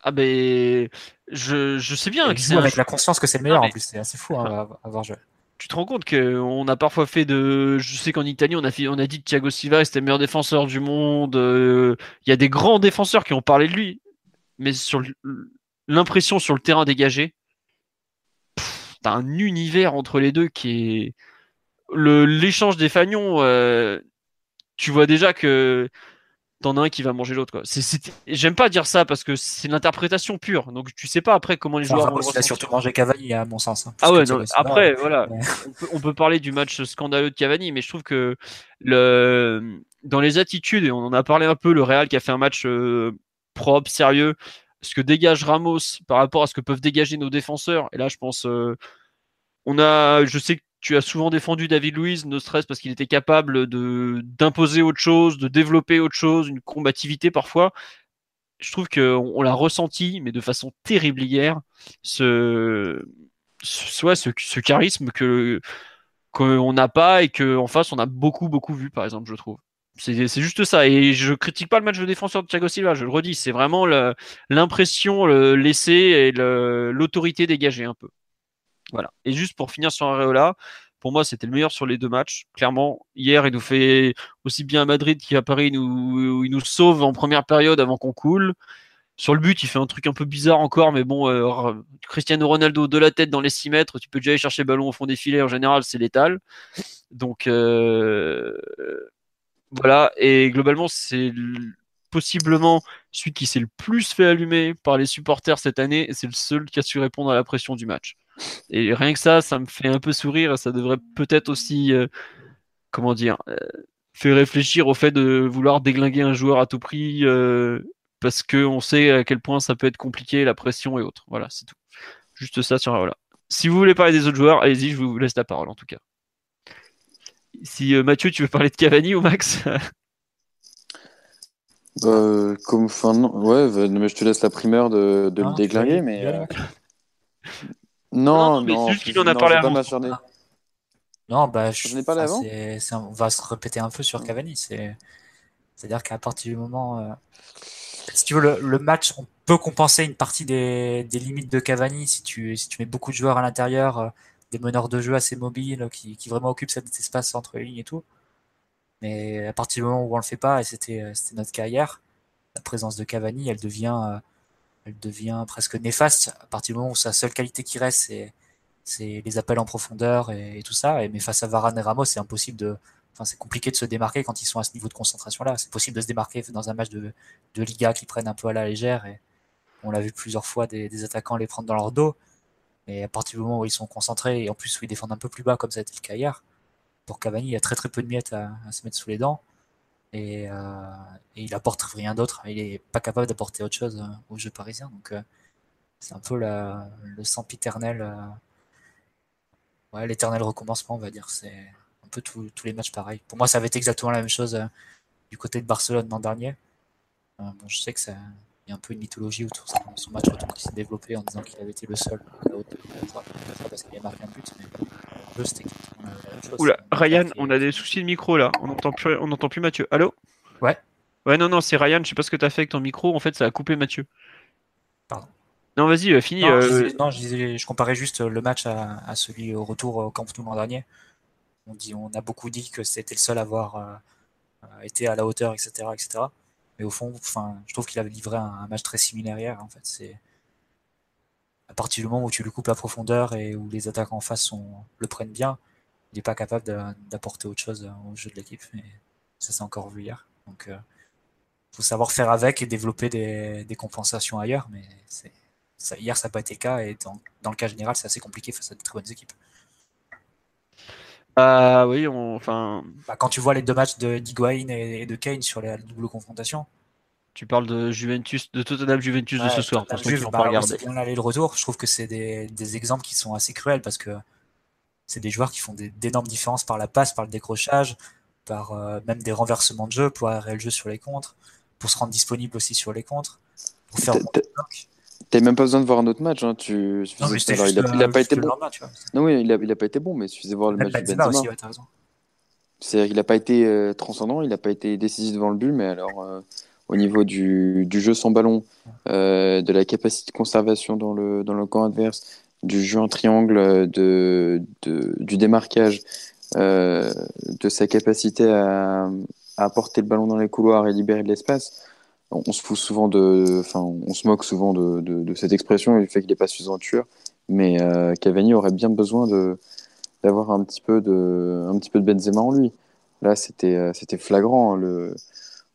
ah ben je, je sais bien il joue avec la conscience que c'est le meilleur en plus c'est assez fou hein, à, voir jouer tu te rends compte qu'on a parfois fait de. Je sais qu'en Italie, on a, dit que Thiago Silva c'était le meilleur défenseur du monde. Euh, il y a des grands défenseurs qui ont parlé de lui. Mais sur l'impression sur le terrain dégagé, t'as un univers entre les deux qui est. L'échange des fagnons, euh, tu vois déjà que t'en as un qui va manger l'autre. J'aime pas dire ça parce que c'est l'interprétation pure. Donc tu sais pas après comment les joueurs vont Il a surtout mangé Cavani à mon sens. Hein, ah ouais, après voilà, on, peut, parler du match scandaleux de Cavani, mais je trouve que le dans les attitudes et on en a parlé un peu, le Real qui a fait un match euh, propre, sérieux, ce que dégage Ramos par rapport à ce que peuvent dégager nos défenseurs. Et là, je pense, euh, on a, je sais que tu as souvent défendu David Luiz, ne stress parce qu'il était capable d'imposer autre chose, de développer autre chose, une combativité parfois. Je trouve qu'on on, l'a ressenti, mais de façon terrible hier, ce, ce, ce, charisme que qu'on n'a pas et qu'en face on a beaucoup beaucoup vu par exemple, je trouve. C'est juste ça. Et je critique pas le match de défenseur de Thiago Silva, je le redis. C'est vraiment l'impression laissée et l'autorité dégagée un peu. Voilà. Et juste pour finir sur Areola, pour moi, c'était le meilleur sur les deux matchs. Clairement, hier, il nous fait aussi bien à Madrid qu'à Paris, il nous, il nous sauve en première période avant qu'on coule. Sur le but, il fait un truc un peu bizarre encore, mais bon, euh, Cristiano Ronaldo de la tête dans les 6 mètres, tu peux déjà aller chercher le ballon au fond des filets, en général, c'est létal. Donc, euh, voilà. Et globalement, c'est possiblement celui qui s'est le plus fait allumer par les supporters cette année, et c'est le seul qui a su répondre à la pression du match. Et rien que ça, ça me fait un peu sourire. Ça devrait peut-être aussi, euh, comment dire, euh, faire réfléchir au fait de vouloir déglinguer un joueur à tout prix euh, parce qu'on sait à quel point ça peut être compliqué, la pression et autres. Voilà, c'est tout. Juste ça sur voilà. Si vous voulez parler des autres joueurs, allez-y, je vous laisse la parole en tout cas. Si Mathieu, tu veux parler de Cavani ou Max? Comme fin, ouais, mais je te laisse la primeur de, de le déglinguer, mais. Non, non, juste qu'il en a parlé avant. Non, bah, je, n'ai pas avant. on va se répéter un peu sur Cavani. C'est, c'est-à-dire qu'à partir du moment, euh, si tu veux, le, match, on peut compenser une partie des, des, limites de Cavani si tu, si tu mets beaucoup de joueurs à l'intérieur, euh, des meneurs de jeu assez mobiles qui, qui vraiment occupent cet espace entre les lignes et tout. Mais à partir du moment où on le fait pas, et c'était, euh, c'était notre cas hier, la présence de Cavani, elle devient elle devient presque néfaste à partir du moment où sa seule qualité qui reste, c'est, les appels en profondeur et, tout ça. Et, mais face à Varane et Ramos, c'est impossible de, enfin, c'est compliqué de se démarquer quand ils sont à ce niveau de concentration-là. C'est possible de se démarquer dans un match de, Liga qui prennent un peu à la légère. Et on l'a vu plusieurs fois des, attaquants les prendre dans leur dos. Mais à partir du moment où ils sont concentrés et en plus où ils défendent un peu plus bas, comme ça a été le cas hier, pour Cavani, il y a très très peu de miettes à se mettre sous les dents. Euh, et, il apporte rien d'autre. Il est pas capable d'apporter autre chose euh, au jeu parisien. Donc euh, c'est un peu le sempiternel, ouais, l'éternel recommencement, on va dire. C'est un peu tous les matchs pareils. Pour moi, ça avait été exactement la même chose du côté de Barcelone l'an dernier. bon, je sais que ça, il y a un peu une mythologie autour de son match retour qui s'est développé en disant qu'il avait été le seul parce qu'il a marqué un but. C'était Oula, Ryan, on a des soucis de micro là. On n'entend plus, on plus Mathieu. Allô? Ouais. Ouais, non, non, c'est Ryan. Je sais pas ce que tu as fait avec ton micro. En fait, ça a coupé Mathieu. Pardon. Non, vas-y, fini. Non, je, je, comparais juste le match à, celui au retour au Camp Nou l'an dernier. On, dit, on a beaucoup dit que c'était le seul à avoir été à la hauteur, etc. etc. Mais au fond, enfin, je trouve qu'il avait livré un, match très similaire hier. En fait, c'est à partir du moment où tu lui coupes la profondeur et où les attaques en face le prennent bien, il n'est pas capable d'apporter autre chose au jeu de l'équipe. ça, c'est encore vu hier. Donc, il euh, faut savoir faire avec et développer des, compensations ailleurs. Mais ça, hier, ça n'a pas été le cas. Et dans, le cas général, c'est assez compliqué face à de très bonnes équipes. Ah oui, enfin. Bah, quand tu vois les deux matchs de d'Higuain et de Kane sur la double confrontation. Tu parles de Juventus, de Tottenham Juventus de ce soir. Pour Juve, bah, on aller le retour. Je trouve que c'est des, des, exemples qui sont assez cruels parce que c'est des joueurs qui font d'énormes différences par la passe, par le décrochage, par euh, même des renversements de jeu pour arrêter le jeu sur les contres, pour se rendre disponible aussi sur les contres, pour faire T'as même pas besoin de voir un autre match. Hein. Tu... Non, mais il, a, il, a, pas été bon. non, oui, il a, il a pas été bon, mais il suffisait de voir le match de Benzema. Aussi, ouais, C'est-à-dire qu'il n'a pas été euh, transcendant, il n'a pas été décisif devant le but, mais alors euh, au niveau du, du, jeu sans ballon, de la capacité de conservation dans le, dans le camp adverse, du jeu en triangle, de, de du démarquage, euh, de sa capacité à, à, apporter le ballon dans les couloirs et libérer de l'espace. On, se fout souvent de, enfin, on se moque souvent de, de, cette expression et du fait qu'il n'est pas suffisamment tueur. Mais euh, Cavani aurait bien besoin de d'avoir un petit peu de, un petit peu de Benzema en lui. Là, c'était, euh, c'était flagrant. Le,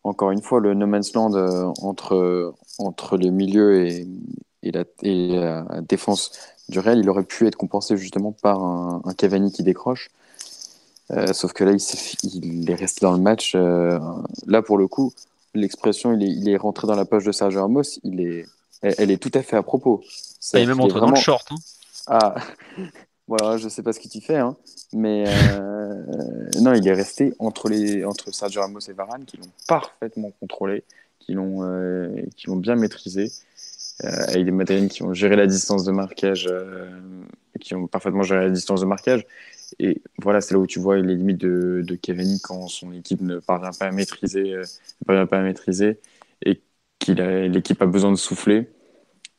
encore une fois, le no man's land entre, entre les milieux et, et, la, et la défense du Real, il aurait pu être compensé justement par un, Cavani qui décroche. Euh, sauf que là, il, il, est resté dans le match. Euh, là, pour le coup, l'expression il est, il est, rentré dans la poche de Sergio Ramos, il est, elle, est tout à fait à propos. il est même rentré dans le short. Hein. Ah, voilà, je sais pas ce qu'il tu fais, hein, mais euh, non, il est resté entre, les, entre Sergio Ramos et Varane qui l'ont parfaitement contrôlé, qui l'ont l'ont bien maîtrisé. Euh, avec des Madrilènes qui ont géré la distance de marquage, euh, qui ont parfaitement géré la distance de marquage. Et voilà, c'est là où tu vois les limites de, de Cavani quand son équipe ne parvient pas à maîtriser, euh, ne parvient pas à maîtriser et qu'il l'équipe a besoin de souffler.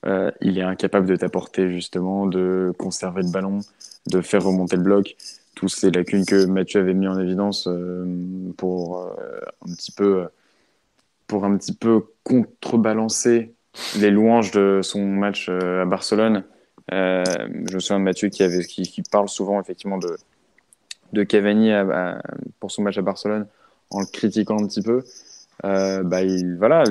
Euh, il est incapable de t'apporter justement, de conserver le ballon, de faire remonter le bloc. Tous ces lacunes que Mathieu avait mis en évidence euh, pour euh, un petit peu, pour un petit peu contrebalancer les louanges de son match euh, à Barcelone. Euh, je me souviens de Mathieu qui, avait, qui, qui parle souvent effectivement de, de Cavani pour son match à Barcelone en le critiquant un petit peu. Euh, bah, il, voilà.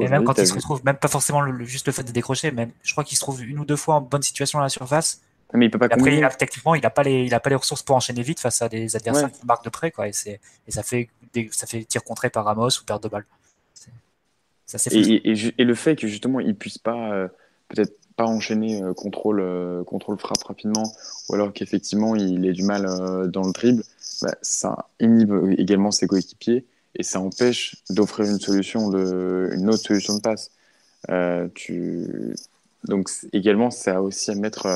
Et même quand il se retrouve, même pas forcément le, juste le fait de décrocher, même, je crois qu'il se trouve une ou deux fois en bonne situation à la surface. Mais il peut pas après, il a, techniquement, il n'a pas les, il a pas les ressources pour enchaîner vite face à des adversaires qui marquent de près, quoi. Et ça fait, ça fait tir contré par Ramos ou perte de balle. Et, le fait que justement il puisse pas euh, peut-être pas enchaîner euh, contrôle euh, contrôle frappe rapidement ou alors qu'effectivement il ait du mal dans le dribble bah, ça inhibe également ses coéquipiers et ça empêche d'offrir une solution de une autre solution de passe. Tu donc également ça a aussi à mettre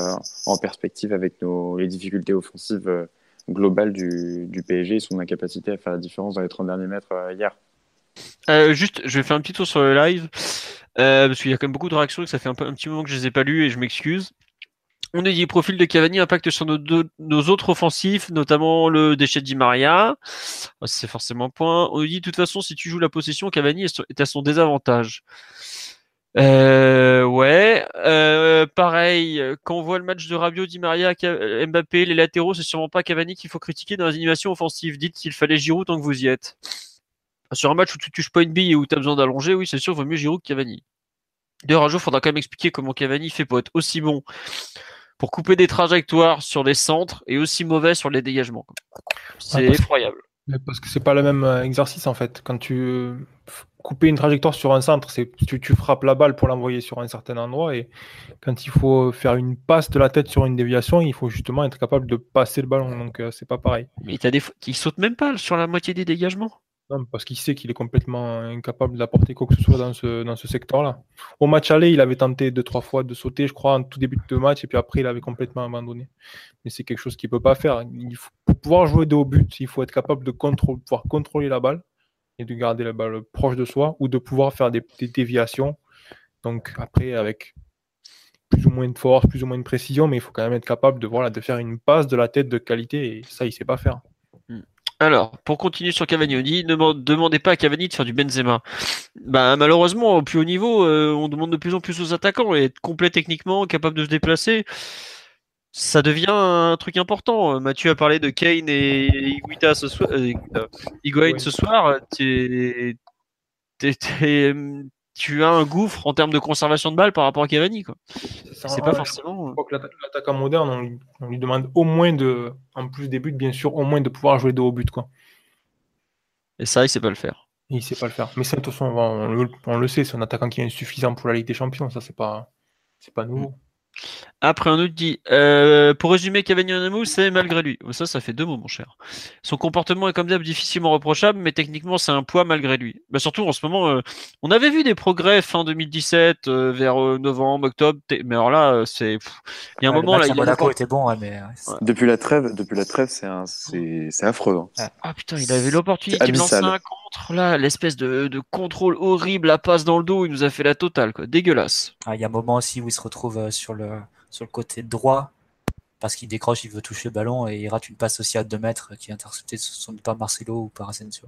en perspective avec nos les difficultés offensives globales du, PSG et son incapacité à faire la différence dans les 30 derniers mètres hier euh, juste, je vais faire un petit tour sur le live, euh, parce qu'il y a quand même beaucoup de réactions et ça fait un, petit moment que je les ai pas lues et je m'excuse. On a dit profil de Cavani impact sur nos, nos, autres offensifs, notamment le déchet de Di Maria. Ah, c'est forcément un point. On nous dit de toute façon, si tu joues la possession, Cavani est à son désavantage. Euh, ouais. Euh, pareil, quand on voit le match de Rabiot, Di Maria, Mbappé, les latéraux, c'est sûrement pas Cavani qu'il faut critiquer dans les animations offensives. Dites qu'il fallait Giroud tant que vous y êtes. Sur un match où tu touches pas une bille et où tu as besoin d'allonger, oui, c'est sûr, il vaut mieux Giroud que Cavani. D'ailleurs, un jour, il faudra quand même expliquer comment Cavani fait pour être aussi bon pour couper des trajectoires sur les centres et aussi mauvais sur les dégagements. C'est effroyable. Parce que c'est pas le même euh, exercice en fait. Quand tu couper une trajectoire sur un centre, c'est tu, tu frappes la balle pour l'envoyer sur un certain endroit et quand il faut faire une passe de la tête sur une déviation, il faut justement être capable de passer le ballon. Donc euh, c'est pas pareil. Mais il des qui saute même pas sur la moitié des dégagements. Non, parce qu'il sait qu'il est complètement incapable d'apporter quoi que ce soit dans ce, dans ce secteur-là. Au match aller, il avait tenté deux, trois fois de sauter, je crois, en tout début de match, et puis après, il avait complètement abandonné. Mais c'est quelque chose qu'il ne peut pas faire. Il faut, pour pouvoir jouer de haut but, il faut être capable de pouvoir contrôler la balle et de garder la balle proche de soi, ou de pouvoir faire des, déviations. Donc après, avec plus ou moins de force, plus ou moins de précision, mais il faut quand même être capable de, voilà, de faire une passe de la tête de qualité, et ça, il sait pas faire. Alors, pour continuer sur Cavani, on dit ne demandez pas à Cavani de faire du Benzema. Bah, malheureusement, au plus haut niveau, euh, on demande de plus en plus aux attaquants et être complet techniquement, capable de se déplacer. Ça devient un truc important. Mathieu a parlé de Kane et Iguita ce soir. Euh, Higuain ce soir. Tu tu as un gouffre en termes de conservation de balles par rapport à Cavani. C'est pas forcément. Euh, l'attaquant moderne, on, lui demande au moins de, en plus des buts, bien sûr, au moins de pouvoir jouer de haut but. Quoi. Et ça, il sait pas le faire. Il sait pas le faire. Mais ça, de toute façon, on, le sait, c'est un attaquant qui est insuffisant pour la Ligue des Champions. Ça, c'est pas, c'est pas nouveau. Après, un autre dit euh, Pour résumer, Cavani en un c'est malgré lui. Ça, ça fait deux mots, mon cher. Son comportement est comme d'hab difficilement reprochable, mais techniquement, c'est un poids malgré lui. Bah, surtout en ce moment, euh, on avait vu des progrès fin 2017, euh, vers novembre, octobre, mais alors là, c'est. Il y a un moment là. Monaco était bon, mais. Depuis la trêve, depuis la trêve, c'est un... c'est affreux. Hein. Ah putain, il avait l'opportunité de lancer un contre là, l'espèce de, de, contrôle horrible, la passe dans le dos, il nous a fait la totale, quoi. Dégueulasse. Ah, il y a un moment aussi où il se retrouve sur le sur le côté droit parce qu'il décroche, il veut toucher le ballon et il rate une passe aussi à 2 mètres qui est interceptée par Marcelo ou par Asensio.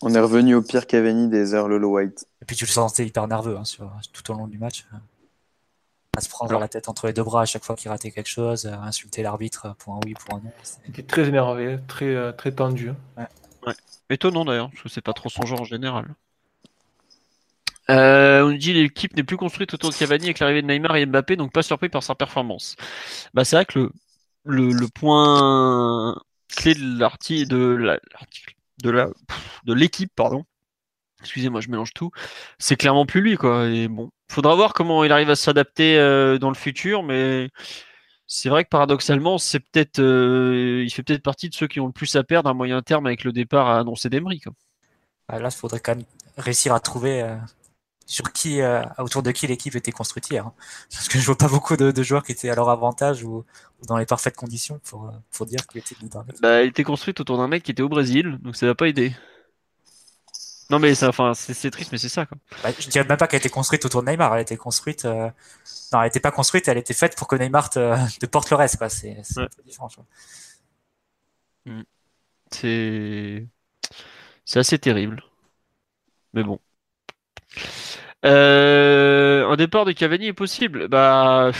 On est revenu au pire Cavani des heures Lolo White. Et puis tu le sentais hyper nerveux hein, sur, tout au long du match. À se prendre la tête entre les deux bras à chaque fois qu'il ratait quelque chose, à insulter l'arbitre pour un oui, pour un non. Il était très énervé, très, euh, très tendu. Hein. Ouais. Étonnant d'ailleurs, parce que c'est pas trop son genre en général. Euh, on dit l'équipe n'est plus construite autour de Cavani avec l'arrivée de Neymar et Mbappé, donc pas surpris par sa performance. Bah, c'est vrai que le, le, point clé de l'article de la de l'équipe, pardon. Excusez-moi, je mélange tout. C'est clairement plus lui, quoi. Bon, faudra voir comment il arrive à s'adapter euh, dans le futur, mais c'est vrai que paradoxalement, c'est peut-être, euh, il fait peut-être partie de ceux qui ont le plus à perdre à moyen terme avec le départ à annoncer d'Emery. Ah, là, il faudrait quand même réussir à trouver sur qui, euh, autour de qui l'équipe était construite hier. Hein. Parce que je vois pas beaucoup de, joueurs qui étaient à leur avantage ou, dans les parfaites conditions pour, euh, pour dire qu'il était Bah, elle était construite autour d'un mec qui était au Brésil, donc ça va pas aider. Non mais ça, enfin, c'est triste, mais c'est ça quoi. Bah, je dirais même pas qu'elle était construite autour de Neymar, elle était construite. Euh, non, elle était pas construite, elle était faite pour que Neymar te, porte le reste, quoi. C'est peu différent. Mm. C'est c'est assez terrible. Mais bon. Euh, un départ de Cavani est possible. Bah,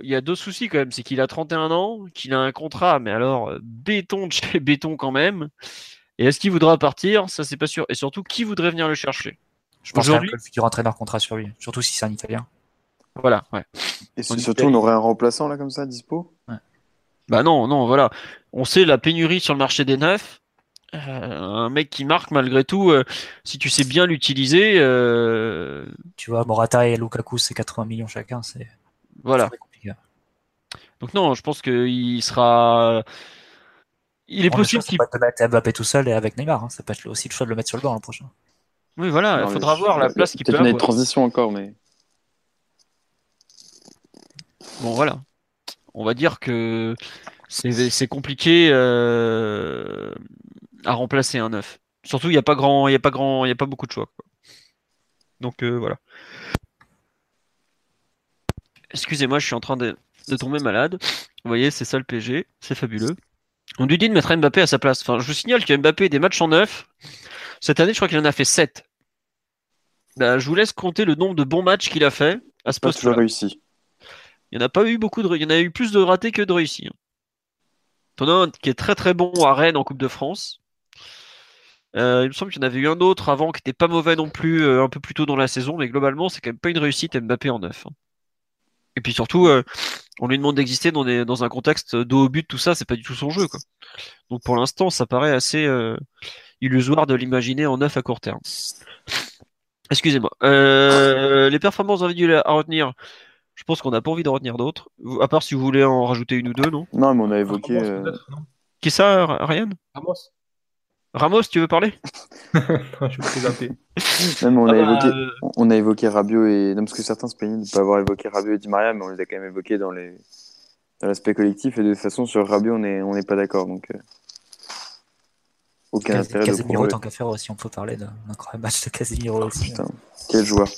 il y a deux soucis quand même. C'est qu'il a 31 ans, qu'il a un contrat, mais alors euh, béton de chez béton quand même. Et est-ce qu'il voudra partir? Ça, c'est pas sûr. Et surtout, qui voudrait venir le chercher? Je pense que le futur entraîneur contrat sur lui, surtout si c'est un Italien. Voilà, ouais. Et surtout, on aurait un remplaçant là comme ça, dispo? Bah non, non, voilà. On sait la pénurie sur le marché des neufs. Euh, un mec qui marque malgré tout, euh, si tu sais bien l'utiliser. Euh, tu vois, Morata et Lukaku, c'est 80 millions chacun, c'est. Voilà. Donc non, je pense qu'il sera. Il est possible qu'il. peut mettre Mbappé tout seul et avec Neymar. Hein. Ça peut être aussi le choix de le mettre sur le banc l'an prochain. Oui, voilà. Il faudra voir la place qu'il peut avoir. une transition encore, mais. Bon, voilà. On va dire que c'est compliqué. Euh à remplacer un neuf. Surtout, il n'y a pas grand, il y a pas grand, il y a pas beaucoup de choix. Donc euh, voilà. Excusez-moi, je suis en train de, tomber malade. Vous voyez, c'est ça le PG, c'est fabuleux. On lui dit de mettre Mbappé à sa place. Enfin, je vous signale que Mbappé des matchs en neuf. Cette année, je crois qu'il en a fait 7. Bah, je vous laisse compter le nombre de bons matchs qu'il a fait à ce poste. réussi. Il n'y en a pas eu beaucoup de, il y en a eu plus de ratés que de réussis. T'en qui est très très bon à Rennes en Coupe de France. Euh, il me semble qu'il y en avait eu un autre avant qui n'était pas mauvais non plus, euh, un peu plus tôt dans la saison, mais globalement, c'est quand même pas une réussite Mbappé en neuf. Hein. Et puis surtout, euh, on lui demande d'exister dans, dans, un contexte de haut but, tout ça, c'est pas du tout son jeu. Quoi. Donc pour l'instant, ça paraît assez illusoire de l'imaginer en neuf à court terme. Excusez-moi. les performances individuelles à retenir, je pense qu'on n'a pas envie d'en retenir d'autres. À part si vous voulez en rajouter une ou deux, non? Non, mais on a évoqué. Qui ça, Ryan? Ramos, tu veux parler? Je vais on, a ah bah, évoqué, euh, on a évoqué Rabiot et. Non, parce que certains se plaignaient de ne pas avoir évoqué Rabiot et Di Maria, mais on les a quand même évoqués dans les l'aspect collectif. Et de toute façon, sur Rabiot, on n'est on pas d'accord. Donc, euh. aucun intérêt Casemiro, tant qu'à faire aussi, on peut parler d'un incroyable match de Casemiro aussi. Putain, quel joueur.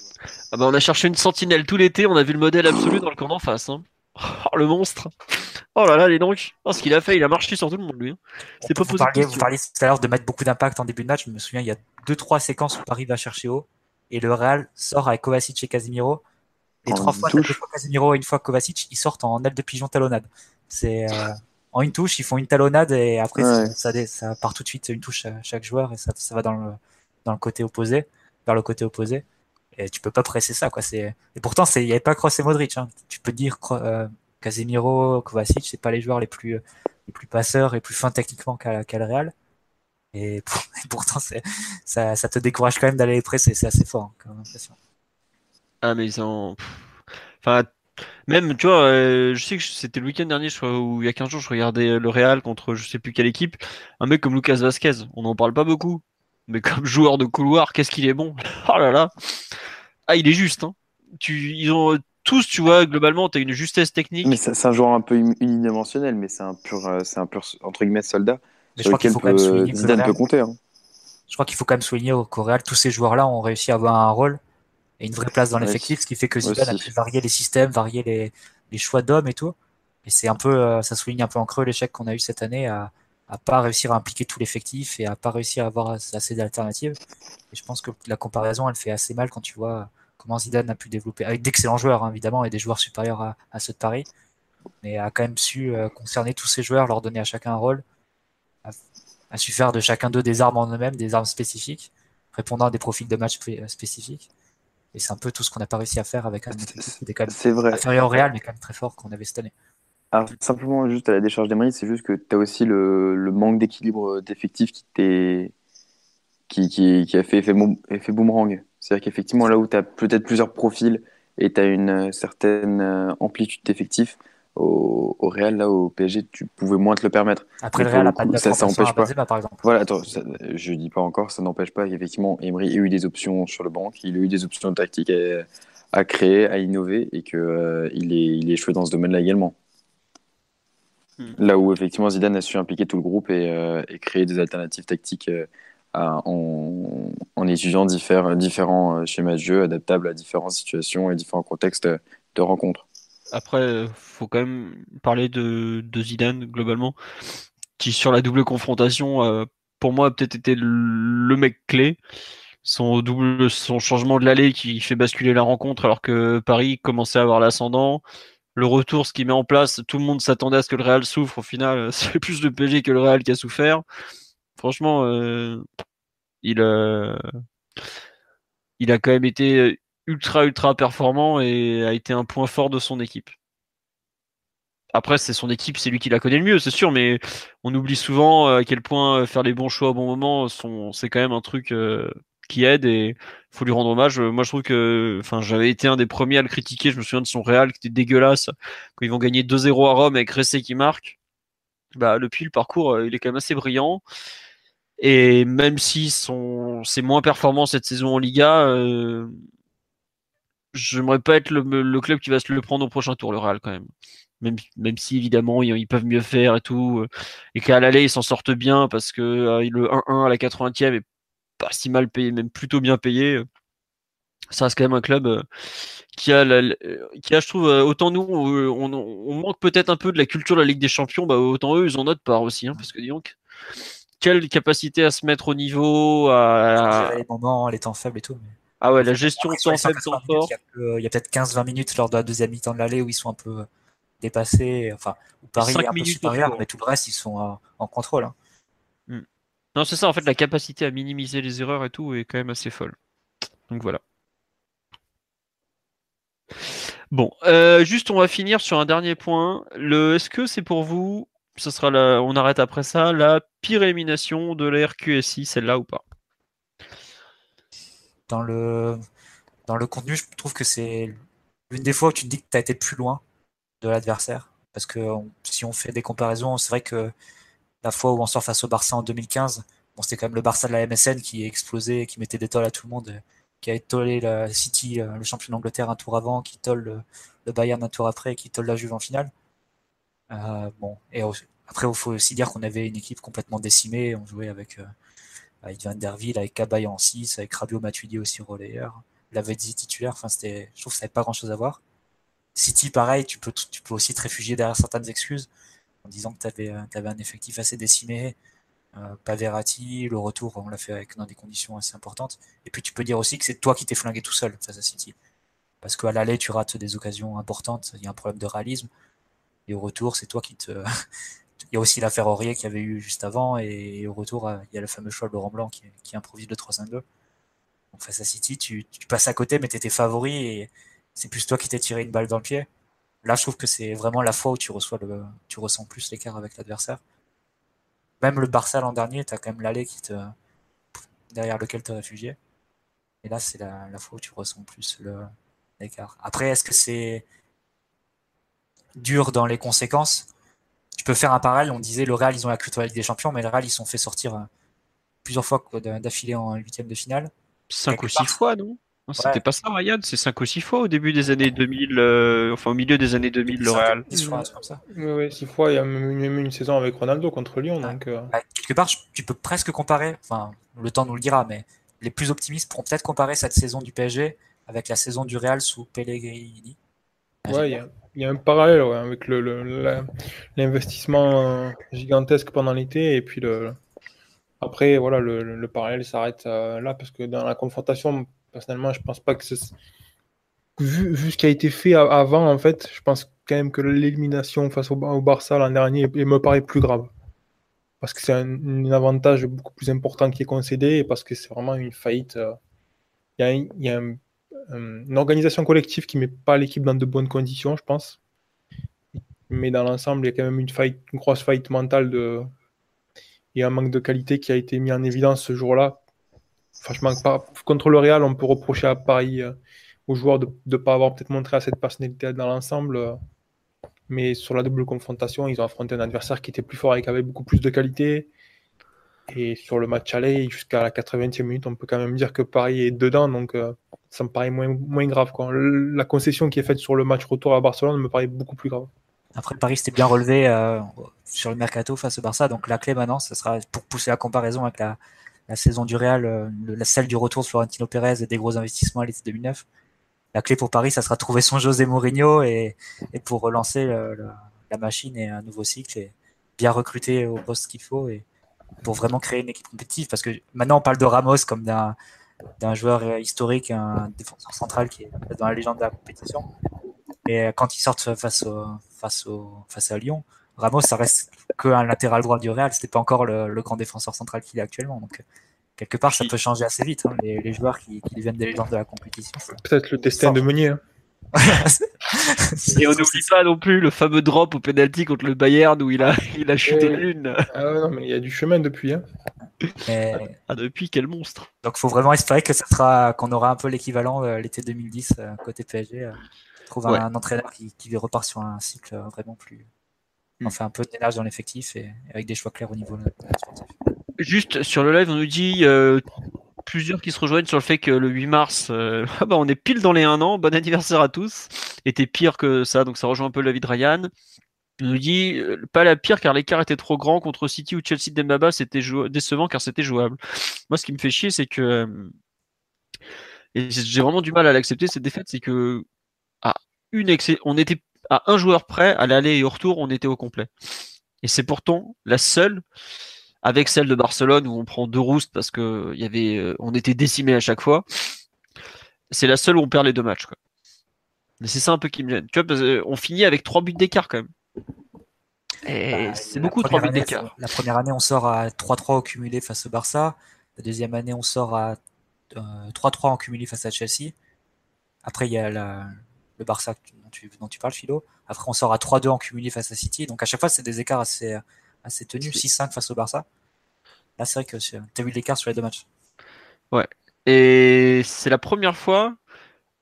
Ah bah on a cherché une sentinelle tout l'été, on a vu le modèle absolu dans le camp d'en face. Hein. Oh, le monstre Oh là là, les donc oh, Ce qu'il a fait, il a marché sur tout le monde, lui. Hein. C'est pas vous, parliez, vous parliez tout à l'heure de mettre beaucoup d'impact en début de match. Je me souviens, il y a 2-3 séquences où Paris va chercher haut et le Real sort avec Kovacic et Casemiro. Et trois fois, deux fois Casemiro et une fois Kovacic, ils sortent en aile de pigeon talonnade. C'est euh, en une touche, ils font une talonnade et après ça, ça, part tout de suite une touche à chaque joueur et ça, ça va dans le, dans le côté opposé, vers le côté opposé. Et tu peux pas presser ça, quoi. Et pourtant il y avait pas Kroos et Modric. Hein. Tu peux dire euh, Casemiro, Kovacic, c'est pas les joueurs les plus les plus passeurs et plus fins techniquement qu'à le Real. Et, pourtant ça, te décourage quand même d'aller presser. C'est assez fort, hein. Ah mais ils ont, enfin même, tu vois, euh, je sais que c'était le week-end dernier, ou il y a 15 jours, je regardais le Real contre je sais plus quelle équipe. Un mec comme Lucas Vasquez, on n'en parle pas beaucoup. Mais comme joueur de couloir, qu'est-ce qu'il est bon? Oh là là Ah, il est juste. Hein. Ils ont tous, tu vois, globalement, tu as une justesse technique. Mais c'est un joueur un peu unidimensionnel, mais c'est un pur, euh, c'est un pur entre guillemets soldat mais sur lequel Zidane peut compter. Hein. Je crois qu'il faut quand même souligner au Real, tous ces joueurs-là ont réussi à avoir un rôle et une vraie place dans l'effectif, ce qui fait que Zidane a pu varier les systèmes, varier les, les choix d'hommes et tout. Et c'est un peu, euh, ça souligne un peu en creux l'échec qu'on a eu cette année à, à pas réussir à impliquer tout l'effectif et à pas réussir à avoir assez d'alternatives. Et je pense que la comparaison, elle fait assez mal quand tu vois comment Zidane a pu développer, avec d'excellents joueurs hein, évidemment et des joueurs supérieurs à, à, ceux de Paris, mais a quand même su euh, concerner tous ces joueurs, leur donner à chacun un rôle, a, a su faire de chacun d'eux des armes en eux-mêmes, des armes spécifiques, répondant à des profils de match spécifiques. Et c'est un peu tout ce qu'on n'a pas réussi à faire avec un C'est vrai. inférieur au Real, mais quand même très fort qu'on avait cette année. Alors, simplement, juste à la décharge des mérites, c'est juste que tu as aussi le, le manque d'équilibre d'effectifs qui, qui, qui, qui, a fait effet, effet boomerang. C'est-à-dire qu'effectivement, là où tu as peut-être plusieurs profils et tu as une certaine euh, amplitude d'effectifs, au, au, Real, là, au PSG, tu pouvais moins te le permettre. Après, le Real n'a pas de ça, ça empêche pas. par exemple. Voilà, attends, ça, je dis pas encore, ça n'empêche pas qu'effectivement, Emery ait eu des options sur le banc, il a eu des options tactiques à, à créer, à innover, et qu'il euh, est, il est échoué dans ce domaine-là également. Hmm. Là où effectivement Zidane a su impliquer tout le groupe et, euh, et créer des alternatives tactiques euh, en, étudiant différents, différents schémas de jeu adaptables à différentes situations et différents contextes de rencontre. Après, faut quand même parler de, Zidane globalement, qui sur la double confrontation, euh, pour moi, a peut-être été le, mec clé. Son double, son changement de l'allée qui fait basculer la rencontre alors que Paris commençait à avoir l'ascendant. Le retour, ce qu'il met en place, tout le monde s'attendait à ce que le Real souffre. Au final, c'est plus le PSG que le Real qui a souffert. Franchement, euh, il, a, il a quand même été ultra ultra performant et a été un point fort de son équipe. Après, c'est son équipe, c'est lui qui la connaît le mieux, c'est sûr, mais on oublie souvent euh, à quel point euh, faire les bons choix au bon moment, c'est quand même un truc euh, qui aide et faut lui rendre hommage. Moi, je trouve que, j'avais été un des premiers à le critiquer. Je me souviens de son Real qui était dégueulasse quand ils vont gagner 2-0 à Rome avec Ressé qui marque. Bah, depuis le parcours, il est quand même assez brillant. Et même si c'est moins performant cette saison en Liga, j'aimerais pas être le, club qui va se le prendre au prochain tour, le Real, quand même. Même, même si, évidemment, ils, peuvent mieux faire et tout. Euh, et qu'à l'aller, ils s'en sortent bien parce que euh, le 1-1 à la 80e est pas si mal payé, même plutôt bien payé. Ça reste quand même un club euh, qui a, qui a je trouve, autant nous, on, manque peut-être un peu de la culture de la Ligue des Champions, bah, autant eux, ils ont notre part aussi. Hein, parce que, dis donc, quelle capacité à se mettre au niveau, à. Les moments, les temps faibles et tout. Ah ouais, la gestion de temps faible, temps fort. Il y a, peut-être 15-20 minutes lors de la deuxième mi-temps de l'aller où ils sont un peu dépassés. Enfin, où Paris est un peu supérieur, mais tout le reste, ils sont en contrôle. Hein. Hmm. Non, c'est ça, en fait, la capacité à minimiser les erreurs et tout est quand même assez folle. Donc voilà. Bon, euh, juste on va finir sur un dernier point. Le, est-ce que c'est pour vous, ce sera la, on arrête après ça, la pire élimination de la RQSI, celle-là ou pas? Dans le, contenu, je trouve que c'est l'une des fois où tu te dis que tu as été plus loin de l'adversaire. Parce que si on fait des comparaisons, c'est vrai que la fois où on sort face au Barça en 2015, bon, c'était quand même le Barça de la MSN qui explosait, qui mettait des tolls à tout le monde, qui a étoilé la City, euh, le champion d'Angleterre un tour avant, qui tolle le, Bayern un tour après, qui tolle la Juve en finale. Euh, bon, et Après, il faut aussi dire qu'on avait une équipe complètement décimée. On jouait avec, euh, avec Van Der avec Cabaye en 6, avec Rabio Matuidi aussi relayeur. Lavezzi titulaire. Enfin, c'était, je trouve que ça n'avait pas grand chose à voir. City, pareil, tu peux, tu peux aussi te réfugier derrière certaines excuses en disant que tu avais, euh, avais, un effectif assez décimé. Euh, Paverati, le retour, on l'a fait avec, dans des conditions assez importantes. Et puis tu peux dire aussi que c'est toi qui t'es flingué tout seul face à City. Parce qu'à l'aller, tu rates des occasions importantes, il y a un problème de réalisme. Et au retour, c'est toi qui te. il y a aussi l'affaire Aurier qui avait eu juste avant. Et au retour, il y a le fameux choix de Laurent Blanc qui, improvise le 3-5-2. Donc face à City, tu, tu passes à côté, mais tu étais favori et c'est plus toi qui t'es tiré une balle dans le pied. Là, je trouve que c'est vraiment la fois où tu reçois le, tu ressens plus l'écart avec l'adversaire. Même le Barça l'an dernier, tu as quand même l'allée qui te, derrière lequel te réfugier. Et là, c'est la, la, fois où tu ressens plus l'écart. Après, est-ce que c'est dur dans les conséquences Tu peux faire un parallèle. On disait le Real, ils ont la culture Ligue des Champions, mais le Real, ils sont fait sortir euh, plusieurs fois d'affilée en huitième de finale. Cinq ou six fois, non? C'était pas ça, Ryan. C'est 5 ou 6 fois au début des années 2000, euh, enfin au milieu des années 2000, le Real. 6 fois, comme ça. Oui, 6 fois. Il y a même une, saison avec Ronaldo contre Lyon. Donc, euh. bah, quelque part, tu peux presque comparer, enfin, le temps nous le dira, mais les plus optimistes pourront peut-être comparer cette saison du PSG avec la saison du Real sous Pellegrini. Ouais, il y, a un parallèle avec l'investissement euh, gigantesque pendant l'été et puis. Après, voilà, le, parallèle s'arrête là parce que dans la confrontation Personnellement, je pense pas que. Vu, vu, ce qui a été fait avant, en fait, je pense quand même que l'élimination face au, Barça l'an dernier me paraît plus grave. Parce que c'est un, avantage beaucoup plus important qui est concédé et parce que c'est vraiment une faillite. Euh, il y a, une organisation collective qui met pas l'équipe dans de bonnes conditions, je pense. Mais dans l'ensemble, il y a quand même une, faillite, une grosse faillite mentale et un manque de qualité qui a été mis en évidence ce jour-là franchement, contre le Real, on peut reprocher à Paris euh, aux joueurs de ne pas avoir peut-être montré assez de personnalité dans l'ensemble. Euh, mais sur la double confrontation, ils ont affronté un adversaire qui était plus fort et qui avait beaucoup plus de qualité. Et sur le match aller, jusqu'à la 80e minute, on peut quand même dire que Paris est dedans. Donc, euh, ça me paraît moins, moins grave. Quoi. La concession qui est faite sur le match retour à Barcelone me paraît beaucoup plus grave. Après, Paris s'était bien relevé sur le mercato face au Barça. Donc, la clé maintenant, ce sera pour pousser la comparaison avec la, saison du Real, euh, la salle du retour de Florentino Pérez et des gros investissements à l'été 2009. La clé pour Paris, ça sera trouver son José Mourinho et, pour relancer la machine et un nouveau cycle et bien recruter au poste qu'il faut pour vraiment créer une équipe compétitive. Parce que maintenant, on parle de Ramos comme d'un d'un joueur historique, un défenseur central qui est dans la légende de la compétition. Et quand ils sortent face, au, face, au, face à Lyon, Ramos, ça reste qu'un latéral droit du Real. C'était pas encore le, grand défenseur central qu'il est actuellement. Donc, quelque part, ça peut changer assez vite. Hein, les, joueurs qui, qui, deviennent des légendes de la compétition. Peut-être le destin de Meunier. Hein. Et on n'oublie pas non plus le fameux drop au penalty contre le Bayern où il a, il a chuté l'une. Ah non, mais il y a du chemin depuis. Hein. Ah, depuis, quel monstre. Donc, il faut vraiment espérer que ça sera, qu'on aura un peu l'équivalent euh, l'été 2010 euh, côté PSG. Euh, trouver un, entraîneur qui, qui repart sur un cycle vraiment plus, on fait un peu de ménage dans l'effectif et avec des choix clairs au niveau Juste sur le live, on nous dit euh, plusieurs qui se rejoignent sur le fait que le 8 mars, euh, ah bah on est pile dans les 1 an. Bon anniversaire à tous. Était pire que ça, donc ça rejoint un peu l'avis de Ryan. On nous dit euh, pas la pire car l'écart était trop grand contre City ou Chelsea Dembaba, c'était décevant car c'était jouable. Moi, ce qui me fait chier, c'est que et j'ai vraiment du mal à l'accepter cette défaite, c'est que ah, une on était à un joueur près, à l'aller et au retour, on était au complet. Et c'est pourtant la seule, avec celle de Barcelone où on prend deux roustes parce que y avait, euh, on était décimé à chaque fois. C'est la seule où on perd les deux matchs. Quoi. Mais c'est ça un peu qui me gêne. Tu vois, parce on finit avec trois buts d'écart quand même. Et bah, c'est beaucoup trois buts d'écart. La première année, on sort à 3-3 au cumulé face au Barça. La deuxième année, on sort à 3-3 euh, en cumulé face à Chelsea. Après, il y a le Barça dont tu parles, Philo. Après, on sort à 3-2 en cumulé face à City. Donc, à chaque fois, c'est des écarts assez, assez tenus. 6-5 face au Barça. Là, c'est vrai que tu as vu l'écart sur les deux matchs. Ouais. Et c'est la première fois,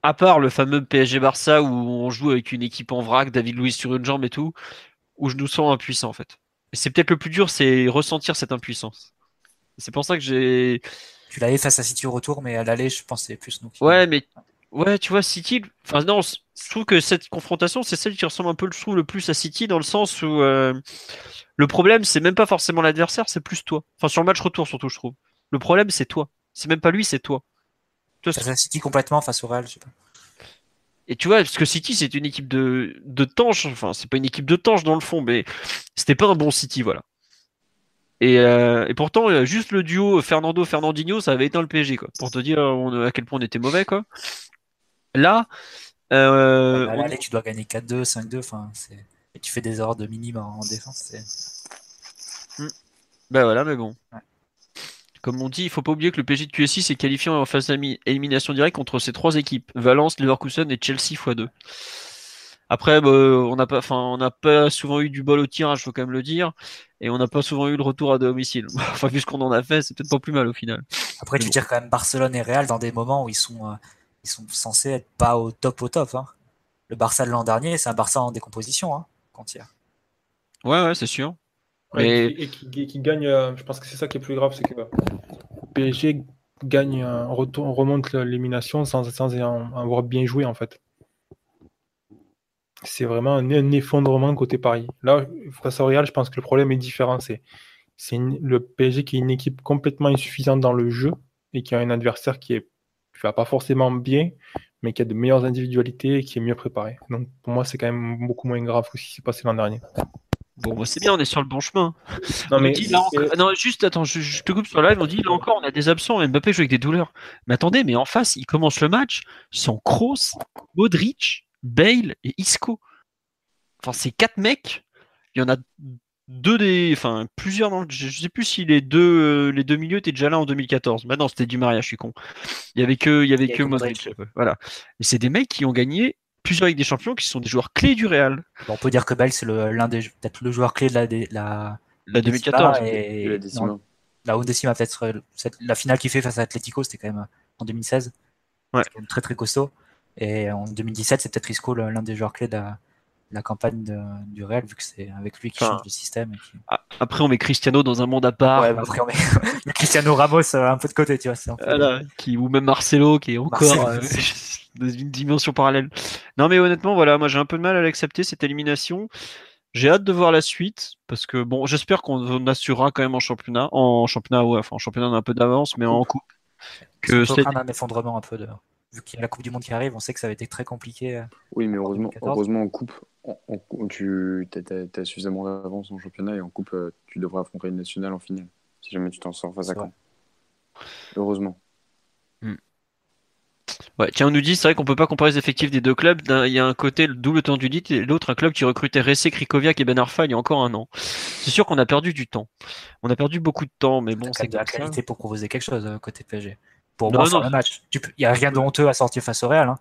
à part le fameux PSG Barça où on joue avec une équipe en vrac, David Louis sur une jambe et tout, où je nous sens impuissant en fait. Et c'est peut-être le plus dur, c'est ressentir cette impuissance. C'est pour ça que j'ai. Tu l'avais face à City au retour, mais à l'aller, je pense c'est plus nous. Ouais, mais ouais, tu vois, City. Enfin non, je trouve que cette confrontation, c'est celle qui ressemble un peu, je trouve, le plus à City dans le sens où euh, le problème, c'est même pas forcément l'adversaire, c'est plus toi. Enfin, sur le match retour, surtout, je trouve. Le problème, c'est toi. C'est même pas lui, c'est toi. Ça City complètement face au Real, je sais pas. Et tu vois, parce que City, c'est une équipe de, de tanches. Enfin, c'est pas une équipe de tanches dans le fond, mais c'était pas un bon City, voilà. Et, euh, et pourtant, juste le duo Fernando-Fernandinho, ça avait éteint le PSG, quoi. Pour te dire à quel point on était mauvais, quoi. Là, euh, bah, allez, tu dois gagner 4-2, 5-2, enfin, et tu fais des erreurs de minimum en défense. Hmm. Ben voilà, mais bon. Comme on dit, il faut pas oublier que le PSG de QSI s'est qualifié en phase d'élimination directe contre ces trois équipes Valence, Leverkusen et Chelsea x2. Après, bah, on n'a pas, enfin, on n'a pas souvent eu du bol au tirage, faut quand même le dire, et on n'a pas souvent eu le retour à domicile. enfin, vu ce qu'on en a fait, c'est peut-être pas plus mal au final. Après, tu tires quand même Barcelone et Real dans des moments où ils sont, euh, ils sont censés être pas au top au top. Hein. Le Barça de l'an dernier, c'est un Barça en décomposition hein, quand il y a. Ouais, ouais, c'est sûr. et, qui, gagne, euh, je pense que c'est ça qui est plus grave, c'est que PSG gagne, retour, remonte l'élimination sans, sans avoir bien joué en fait. C'est vraiment un, effondrement côté Paris. Là, face au Real, je pense que le problème est différent. C'est le PSG qui est une équipe complètement insuffisante dans le jeu et qui a un adversaire qui est qui va pas forcément bien, mais qui a de meilleures individualités et qui est mieux préparé. Donc pour moi, c'est quand même beaucoup moins grave que ce qui s'est passé l'an dernier. Bon, bah, c'est bien, on est sur le bon chemin. Non, mais non, juste attends, je, te coupe sur live. On dit là encore, on a des absents. Mbappé joue avec des douleurs. Mais attendez, mais en face, il commence le match sans Kroos, Modric, Bale et Isco. Enfin, c'est quatre mecs. Il y en a deux des, enfin plusieurs, non, je, sais plus si les deux, euh, les deux milieux étaient déjà là en 2014. Maintenant, c'était du mariage, je suis con. Il y avait que, il y avait que Modric. Voilà. Et c'est des mecs qui ont gagné plusieurs avec des champions, qui sont des joueurs clés du Real. on peut dire que Bale c'est l'un des, peut-être le joueur clé de la, la, la 2014 et, la décima. la décima peut-être la finale qu'il fait face à Atletico, c'était quand même en 2016. Ouais. très très costaud. Et en 2017, c'est peut-être Isco l'un des joueurs clés de la, la campagne du Real, vu que c'est avec lui qui change le système. Après, on met Cristiano dans un monde à part. Ouais, après, on met Cristiano Ramos euh, un peu de côté, tu vois. qui, ou même Marcelo, qui est encore euh, dans une dimension parallèle. Non, mais honnêtement, voilà, moi j'ai un peu de mal à l'accepter, cette élimination. J'ai hâte de voir la suite, parce que bon, j'espère qu'on assurera quand même en championnat. En championnat, ouais, enfin, en championnat, on a un peu d'avance, mais en coupe. Que c'est un effondrement un peu de vu qu'il y a la Coupe du Monde qui arrive, on sait que ça va être très compliqué. Euh, oui, mais heureusement, heureusement en Coupe, tu as, suffisamment d'avance en championnat et en Coupe, euh, tu devrais affronter une nationale en finale, si jamais tu t'en sors face à quand. Heureusement. Hmm. Ouais, tiens, on nous dit, c'est vrai qu'on peut pas comparer les effectifs des deux clubs. Il y a un côté le double temps du dit et l'autre un club qui recrutait Ressé, Krikoviak et Ben Arfa il y a encore un an. C'est sûr qu'on a perdu du temps. On a perdu beaucoup de temps, mais bon, c'est de la qualité pour proposer quelque chose euh, côté PSG pour moi sur le match. Il n'y a rien de honteux à sortir face au Real, hein.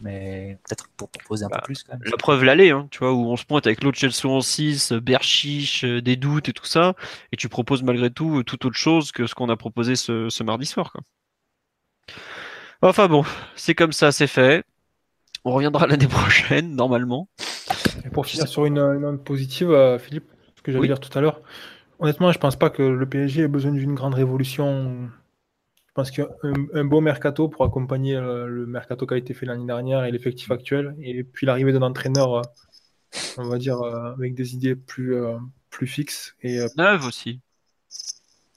mais peut-être pour proposer un peu bah, plus. Quand même. La preuve l'allée, hein, tu vois, où on se pointe avec l'autre Chelsea en 6, Berchiche, euh, des doutes et tout ça, et tu proposes malgré tout euh, tout autre chose que ce qu'on a proposé ce, mardi soir. Quoi. Enfin bon, c'est comme ça, c'est fait. On reviendra l'année prochaine, normalement. Et pour finir sur une, note positive, euh, Philippe, ce que j'allais dire tout à l'heure, honnêtement, je pense pas que le PSG ait besoin d'une grande révolution pense qu'un un beau mercato pour accompagner euh, le, mercato qui a été fait l'année dernière et l'effectif actuel, et puis l'arrivée d'un entraîneur, euh, on va dire, euh, avec des idées plus, plus fixes. Et, neuve aussi.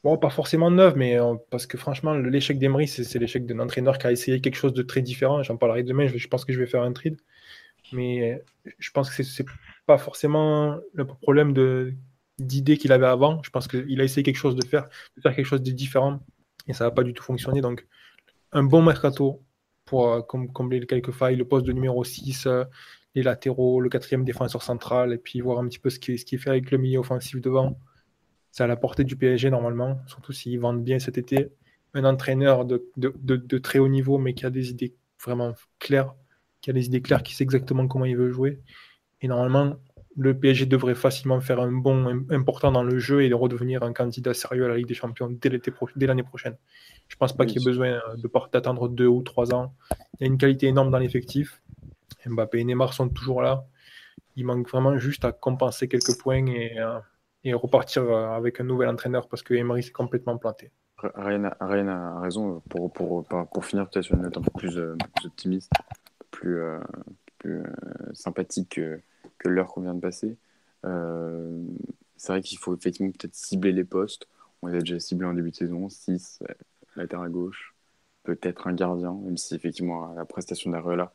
Bon, pas forcément neuve, mais parce que franchement, l'échec d'Emery, c'est l'échec d'un entraîneur qui a essayé quelque chose de très différent. J'en parlerai demain, je, pense que je vais faire un trade. Mais je pense que c'est pas forcément le problème d'idées qu'il avait avant. Je pense qu'il a essayé quelque chose de faire, de faire quelque chose de différent et ça n'a pas du tout fonctionné. Donc, un bon mercato pour euh, combler quelques failles, le poste de numéro 6, euh, les latéraux, le quatrième défenseur central, et puis voir un petit peu ce qui, est fait avec le milieu offensif devant. C'est à la portée du PSG normalement, surtout s'ils vendent bien cet été. Un entraîneur de, de, très haut niveau, mais qui a des idées vraiment claires, qui a des idées claires, qui sait exactement comment il veut jouer. Et normalement, le PSG devrait facilement faire un bond important dans le jeu et redevenir un candidat sérieux à la Ligue des Champions dès l'année prochaine. Je ne pense pas qu'il y ait besoin euh, d'attendre deux ou trois ans. Il y a une qualité énorme dans l'effectif. Mbappé et Neymar sont toujours là. Il manque vraiment juste à compenser quelques points et, euh, repartir euh, avec un nouvel entraîneur parce que Emery s'est complètement planté. Rien a, raison. Pour, pour, pour, finir peut-être sur une note un peu plus, optimiste, plus, plus sympathique que, que l'heure qu'on vient de passer. c'est vrai qu'il faut effectivement peut-être cibler les postes. On les a déjà ciblés en début de saison, 6, la terre à gauche, peut-être un gardien, même si effectivement la prestation d'Areola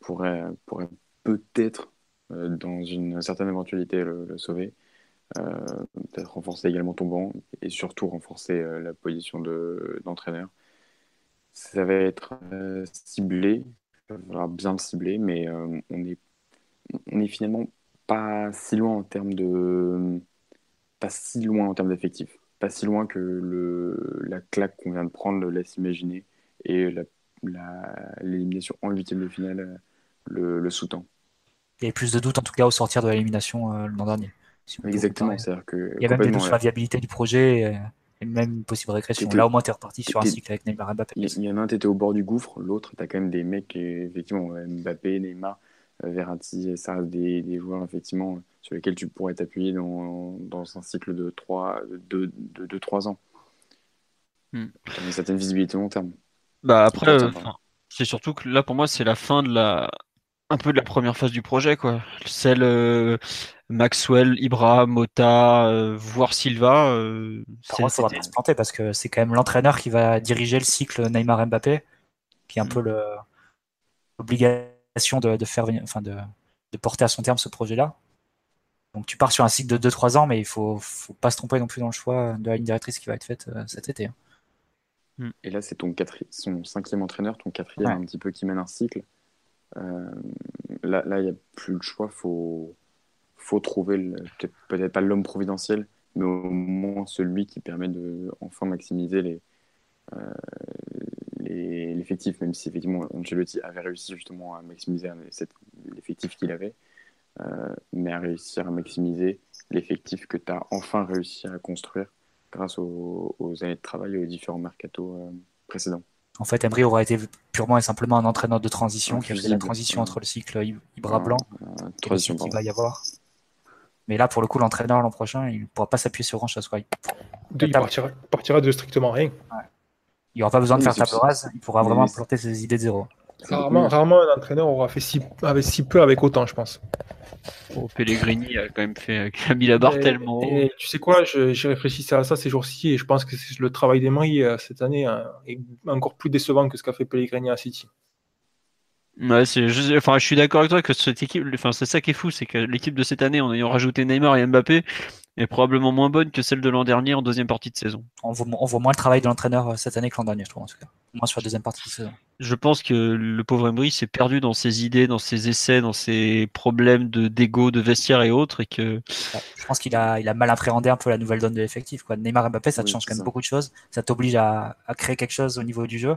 pourrait, pourrait peut-être, dans une certaine éventualité, le sauver. Euh, peut-être renforcer également ton banc et surtout renforcer euh, la position d'entraîneur. ça va être euh, ciblé, il va falloir bien le cibler, mais on est, on est finalement pas si loin en termes de pas si loin en termes d'effectifs, pas si loin que le, la claque qu'on vient de prendre le laisse imaginer et l'élimination en huitième de finale le, le sous-tend. Il y avait plus de doutes en tout cas au sortir de l'élimination l'an dernier. Exactement. C'est-à-dire que il y a même des doutes sur la viabilité du projet et même une possible régression. Là, au moins, tu es reparti sur un cycle avec Neymar et Mbappé. Il y en a un, tu étais au bord du gouffre. L'autre, tu as quand même des mecs, effectivement, Mbappé, Neymar, euh, Verratti, ça reste des, des, joueurs, effectivement, sur lesquels tu pourrais t'appuyer dans, dans, un cycle de 3, de, de, de 3 ans. Hmm. Une certaine visibilité long terme. Bah après, euh, c'est surtout que là, pour moi, c'est la fin de la, un peu de la première phase du projet, quoi. Celle euh, Maxwell, Ibra, Mota, euh, voire Silva. Euh, Par contre, ça va pas se planter parce que c'est quand même l'entraîneur qui va diriger le cycle Neymar-Mbappé, qui est un mm. peu l'obligation de, faire, enfin de, de, porter à son terme ce projet-là. Donc tu pars sur un cycle de 2-3 ans, mais il faut, faut pas se tromper non plus dans le choix de la ligne directrice qui va être faite euh, cet été. Hein. Mm. Et là, c'est ton son cinquième entraîneur, ton quatrième un petit peu qui mène un cycle. Euh, là, il n'y a plus le choix. faut faut trouver peut-être pas l'homme providentiel, mais au moins celui qui permet de enfin maximiser les euh, l'effectif, même si effectivement Ancelotti avait réussi justement à maximiser l'effectif qu'il avait, euh, mais à réussir à maximiser l'effectif que tu as enfin réussi à construire grâce aux, années de travail et aux différents mercatos euh, précédents. En fait, Emery aura été purement et simplement un entraîneur de transition qui a fait la transition entre le cycle Ibra Blanc et le cycle qu'il va y avoir. Mais là, pour le coup, l'entraîneur l'an prochain, il ne pourra pas s'appuyer sur grand-chose. Il, partira, de strictement rien. Il n'y aura pas besoin de faire table rase. Il pourra vraiment planter ses idées de zéro. Rarement, un entraîneur aura fait si, avec si peu avec autant, je pense. Oh, Pellegrini a quand même fait, a mis la barre tellement. Et tu sais quoi, j'ai réfléchi à ça ces jours-ci et je pense que le travail d'Emery euh, cette année hein, est encore plus décevant que ce qu'a fait Pellegrini à City. Ouais, je, enfin, je suis d'accord avec toi que cette équipe, enfin, c'est ça qui est fou, c'est que l'équipe de cette année, en ayant rajouté Neymar et Mbappé, est probablement moins bonne que celle de l'an dernier en deuxième partie de saison. On voit, on voit moins le travail de l'entraîneur euh, cette année que l'an dernier, je trouve, en tout cas. Moins sur la deuxième partie de saison. Je pense que le pauvre Emery s'est perdu dans ses idées, dans ses essais, dans ses problèmes de d'ego, de vestiaire et autres, et que. je pense qu'il a, il a mal appréhendé un peu la nouvelle donne de l'effectif, quoi. Neymar et Mbappé, ça te change quand même beaucoup de choses. Ça t'oblige à, à créer quelque chose au niveau du jeu.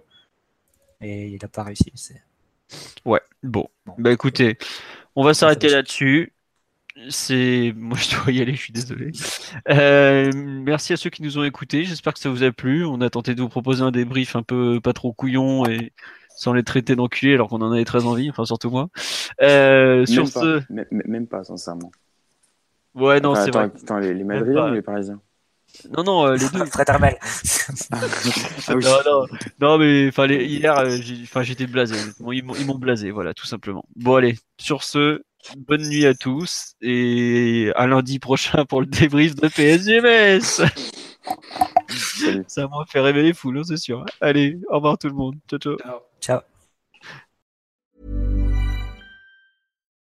Et il n'a pas réussi. C'est, Ouais, bon. Bah écoutez, on va s'arrêter là-dessus. C'est moi je dois y aller, je suis désolé. Euh, merci à ceux qui nous ont écoutés. J'espère que ça vous a plu. On a tenté de vous proposer un débrief un peu pas trop couillon et sans les traiter d'enculés alors qu'on en avait très envie, enfin surtout moi. Euh, sur ce, même, pas sincèrement. Ouais non c'est vrai. Attends, les, les Madridiens ou les Parisiens? Non, non, euh, les deux. Très thermal. Ah non, non, non, mais hier, euh, j'étais blasé. Ils m'ont blasé, voilà, tout simplement. Bon, allez, sur ce, bonne nuit à tous et à lundi prochain pour le débrief de PSGMS. Ça m'a fait rêver les foules, hein, c'est sûr. Allez, au revoir tout le monde. Ciao, ciao. Ciao.